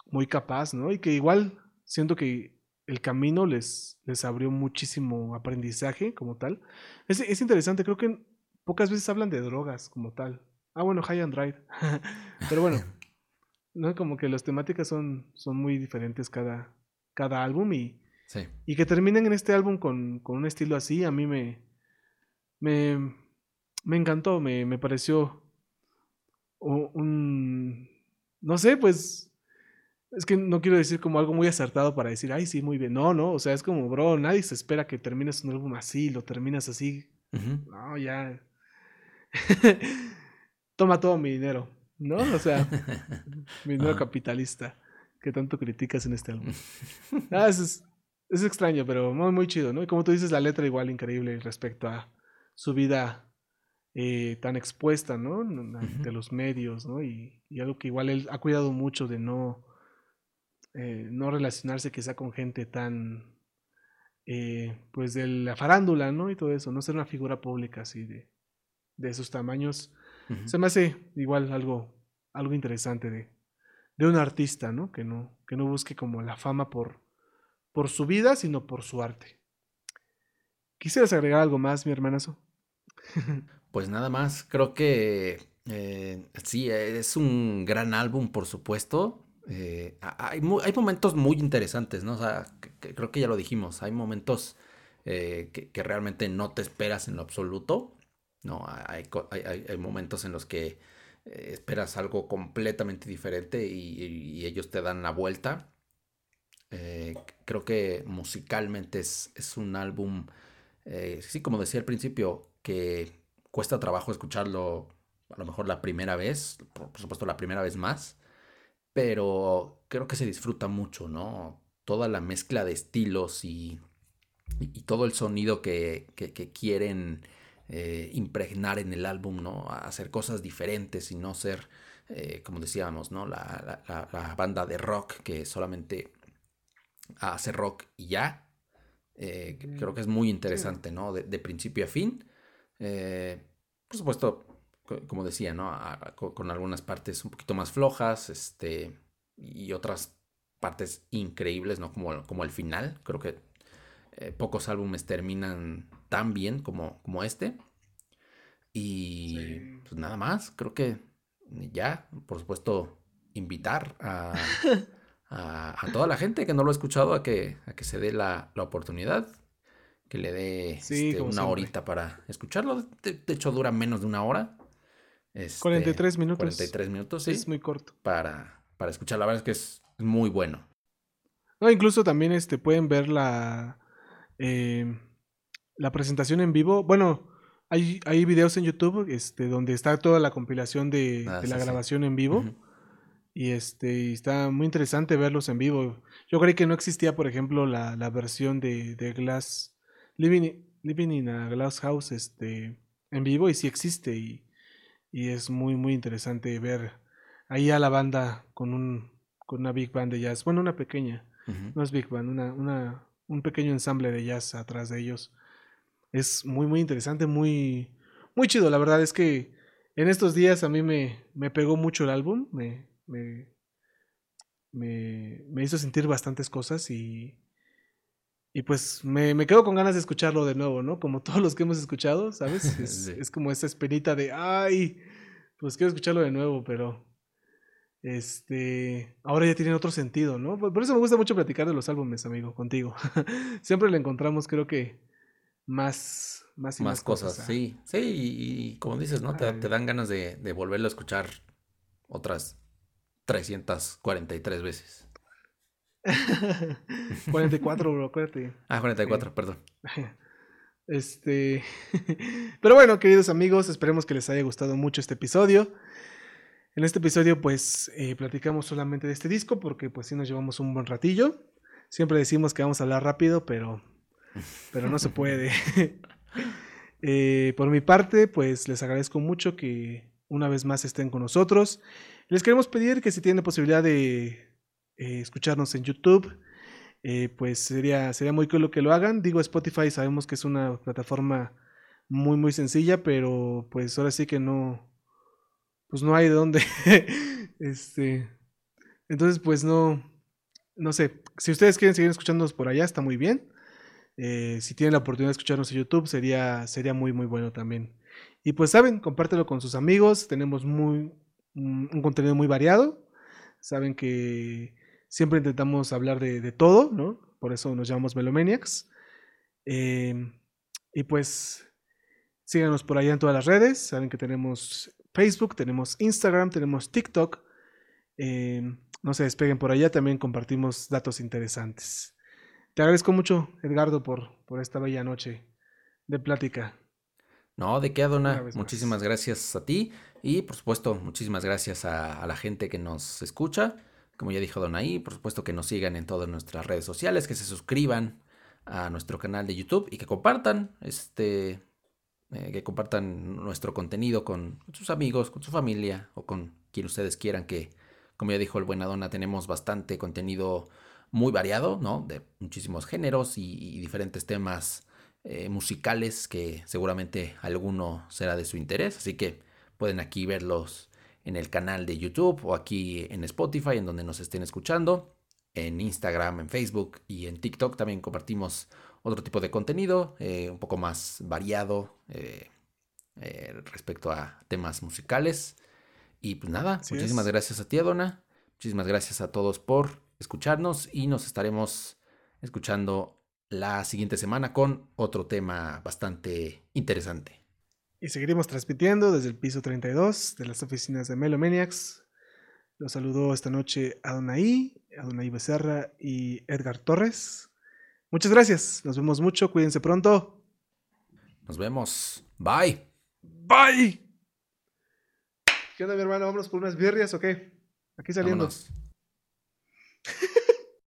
muy capaz, ¿no? Y que igual siento que el camino les, les abrió muchísimo aprendizaje como tal. Es, es interesante, creo que pocas veces hablan de drogas como tal. Ah, bueno, High and Drive. Pero bueno, ¿no? Como que las temáticas son, son muy diferentes cada, cada álbum y, y que terminen en este álbum con, con, un estilo así, a mí me, me, me encantó, me, me pareció un, no sé, pues es que no quiero decir como algo muy acertado para decir, ay, sí, muy bien. No, no, o sea, es como, bro, nadie se espera que termines un álbum así, lo terminas así. No, ya. toma todo mi dinero, ¿no? O sea, mi dinero capitalista que tanto criticas en este álbum. Ah, es, es, extraño, pero muy, muy chido, ¿no? Y como tú dices, la letra igual increíble respecto a su vida eh, tan expuesta, ¿no? De los medios, ¿no? Y, y, algo que igual él ha cuidado mucho de no, eh, no relacionarse quizá con gente tan, eh, pues de la farándula, ¿no? Y todo eso, no ser una figura pública así de, de esos tamaños se me hace igual algo, algo interesante de, de un artista, ¿no? Que, ¿no? que no busque como la fama por, por su vida, sino por su arte. ¿Quisieras agregar algo más, mi hermanazo? pues nada más, creo que eh, sí, es un gran álbum, por supuesto. Eh, hay, hay, momentos muy interesantes, ¿no? O sea, creo que ya lo dijimos, hay momentos eh, que, realmente no te esperas en lo absoluto. ¿no? Hay, hay, momentos en los que esperas algo completamente diferente y, ellos te dan la vuelta. Creo que musicalmente es, un álbum, sí, como decía al principio, que cuesta trabajo escucharlo a lo mejor la primera vez, por, supuesto la primera vez más, pero creo que se disfruta mucho, ¿no? Toda la mezcla de estilos y, todo el sonido que quieren eh, impregnar en el álbum, ¿no? hacer cosas diferentes y no ser, eh, como decíamos, ¿no? La, banda de rock que solamente hace rock y ya. Eh, creo que es muy interesante, ¿no? De, principio a fin. Por supuesto, como decía, ¿no? con, algunas partes un poquito más flojas, este, y otras partes increíbles, ¿no? Como, como el final. Creo que pocos álbumes terminan tan bien como, como este. Y pues nada más, creo que ya, por supuesto, invitar a, a, toda la gente que no lo ha escuchado a que, a que se dé la, la oportunidad, que le dé este, una horita para escucharlo. De, hecho, dura menos de una hora. 43 este, minutos. 43 minutos, sí. Es muy corto. Para, para escuchar, la verdad es que es muy bueno. No, incluso también este, pueden ver la, eh, la presentación en vivo. Bueno, hay, hay videos en YouTube este, donde está toda la compilación de, ah, la grabación en vivo. Y este está muy interesante verlos en vivo. Yo creí que no existía, por ejemplo, la, la versión de, de, Glass Living, Living in a Glass House este, en vivo y sí existe. Y, y es muy, muy interesante ver ahí a la banda con, un, con una big band de jazz. Bueno, una pequeña, no es big band, una, una, un pequeño ensamble de jazz atrás de ellos. Es muy, muy interesante, muy, muy chido. La verdad es que en estos días a mí me, me pegó mucho el álbum, me, me, me, hizo sentir bastantes cosas y, y pues me, me, quedo con ganas de escucharlo de nuevo, ¿no? Como todos los que hemos escuchado, ¿sabes? Es, es como esa espinita de, ay, pues quiero escucharlo de nuevo, pero este, ahora ya tienen otro sentido, ¿no? Por, eso me gusta mucho platicar de los álbumes, amigo, contigo. Siempre le encontramos, creo que, más, más y Más más, cosas, a- sí. Sí, y, y como dices, ¿no? Te, te dan ganas de, de volverlo a escuchar otras 343 veces. 44, bro, acuérdate. Ah, 44, perdón. Este. Pero bueno, queridos amigos, esperemos que les haya gustado mucho este episodio. En este episodio, pues, eh, platicamos solamente de este disco porque, pues, sí nos llevamos un buen ratillo. Siempre decimos que vamos a hablar rápido, pero, pero no se puede. Eh, por mi parte, pues, les agradezco mucho que una vez más estén con nosotros. Les queremos pedir que si tienen la posibilidad de eh, escucharnos en YouTube, eh, pues sería, sería muy cool que lo hagan. Digo, Spotify sabemos que es una plataforma muy, muy sencilla, pero pues ahora sí que no, pues no hay de dónde. este, entonces, pues no, no sé. Si ustedes quieren seguir escuchándonos por allá, está muy bien. Eh, si tienen la oportunidad de escucharnos en YouTube, sería, sería muy, muy bueno también. Y pues saben, compártelo con sus amigos. Tenemos muy, un un contenido muy variado. Saben que siempre intentamos hablar de, de todo, ¿no? Por eso nos llamamos Melomaniacs. Eh, y pues síganos por allá en todas las redes. Saben que tenemos Facebook, tenemos Instagram, tenemos TikTok. Eh, no se despeguen por allá, también compartimos datos interesantes. Te agradezco mucho, Edgardo, por, por esta bella noche de plática. No, de qué, Adona. Muchísimas gracias a ti y, por supuesto, muchísimas gracias a, a la gente que nos escucha. Como ya dijo Donaí, por supuesto que nos sigan en todas nuestras redes sociales, que se suscriban a nuestro canal de YouTube y que compartan este eh, que compartan nuestro contenido con sus amigos, con su familia o con quien ustedes quieran que, como ya dijo el buen Adona, tenemos bastante contenido muy variado, ¿no? De muchísimos géneros y, y diferentes temas eh, musicales que seguramente alguno será de su interés. Así que pueden aquí verlos en el canal de YouTube o aquí en Spotify, en donde nos estén escuchando. En Instagram, en Facebook y en TikTok también compartimos otro tipo de contenido, eh, un poco más variado eh, eh, respecto a temas musicales. Y pues nada, Así muchísimas es. gracias a ti, Adona. Muchísimas gracias a todos por escucharnos y nos estaremos escuchando la siguiente semana con otro tema bastante interesante. Y seguiremos transmitiendo desde el piso 32 de las oficinas de Melomaniacs. Los saludó esta noche Adonai, Adonai Becerra y Edgar Torres. Muchas gracias, nos vemos mucho, cuídense pronto. Nos vemos. Bye. Bye. ¿Qué onda, mi hermano? ¿Vámonos por unas birrias o qué? Aquí saliendo. Vámonos.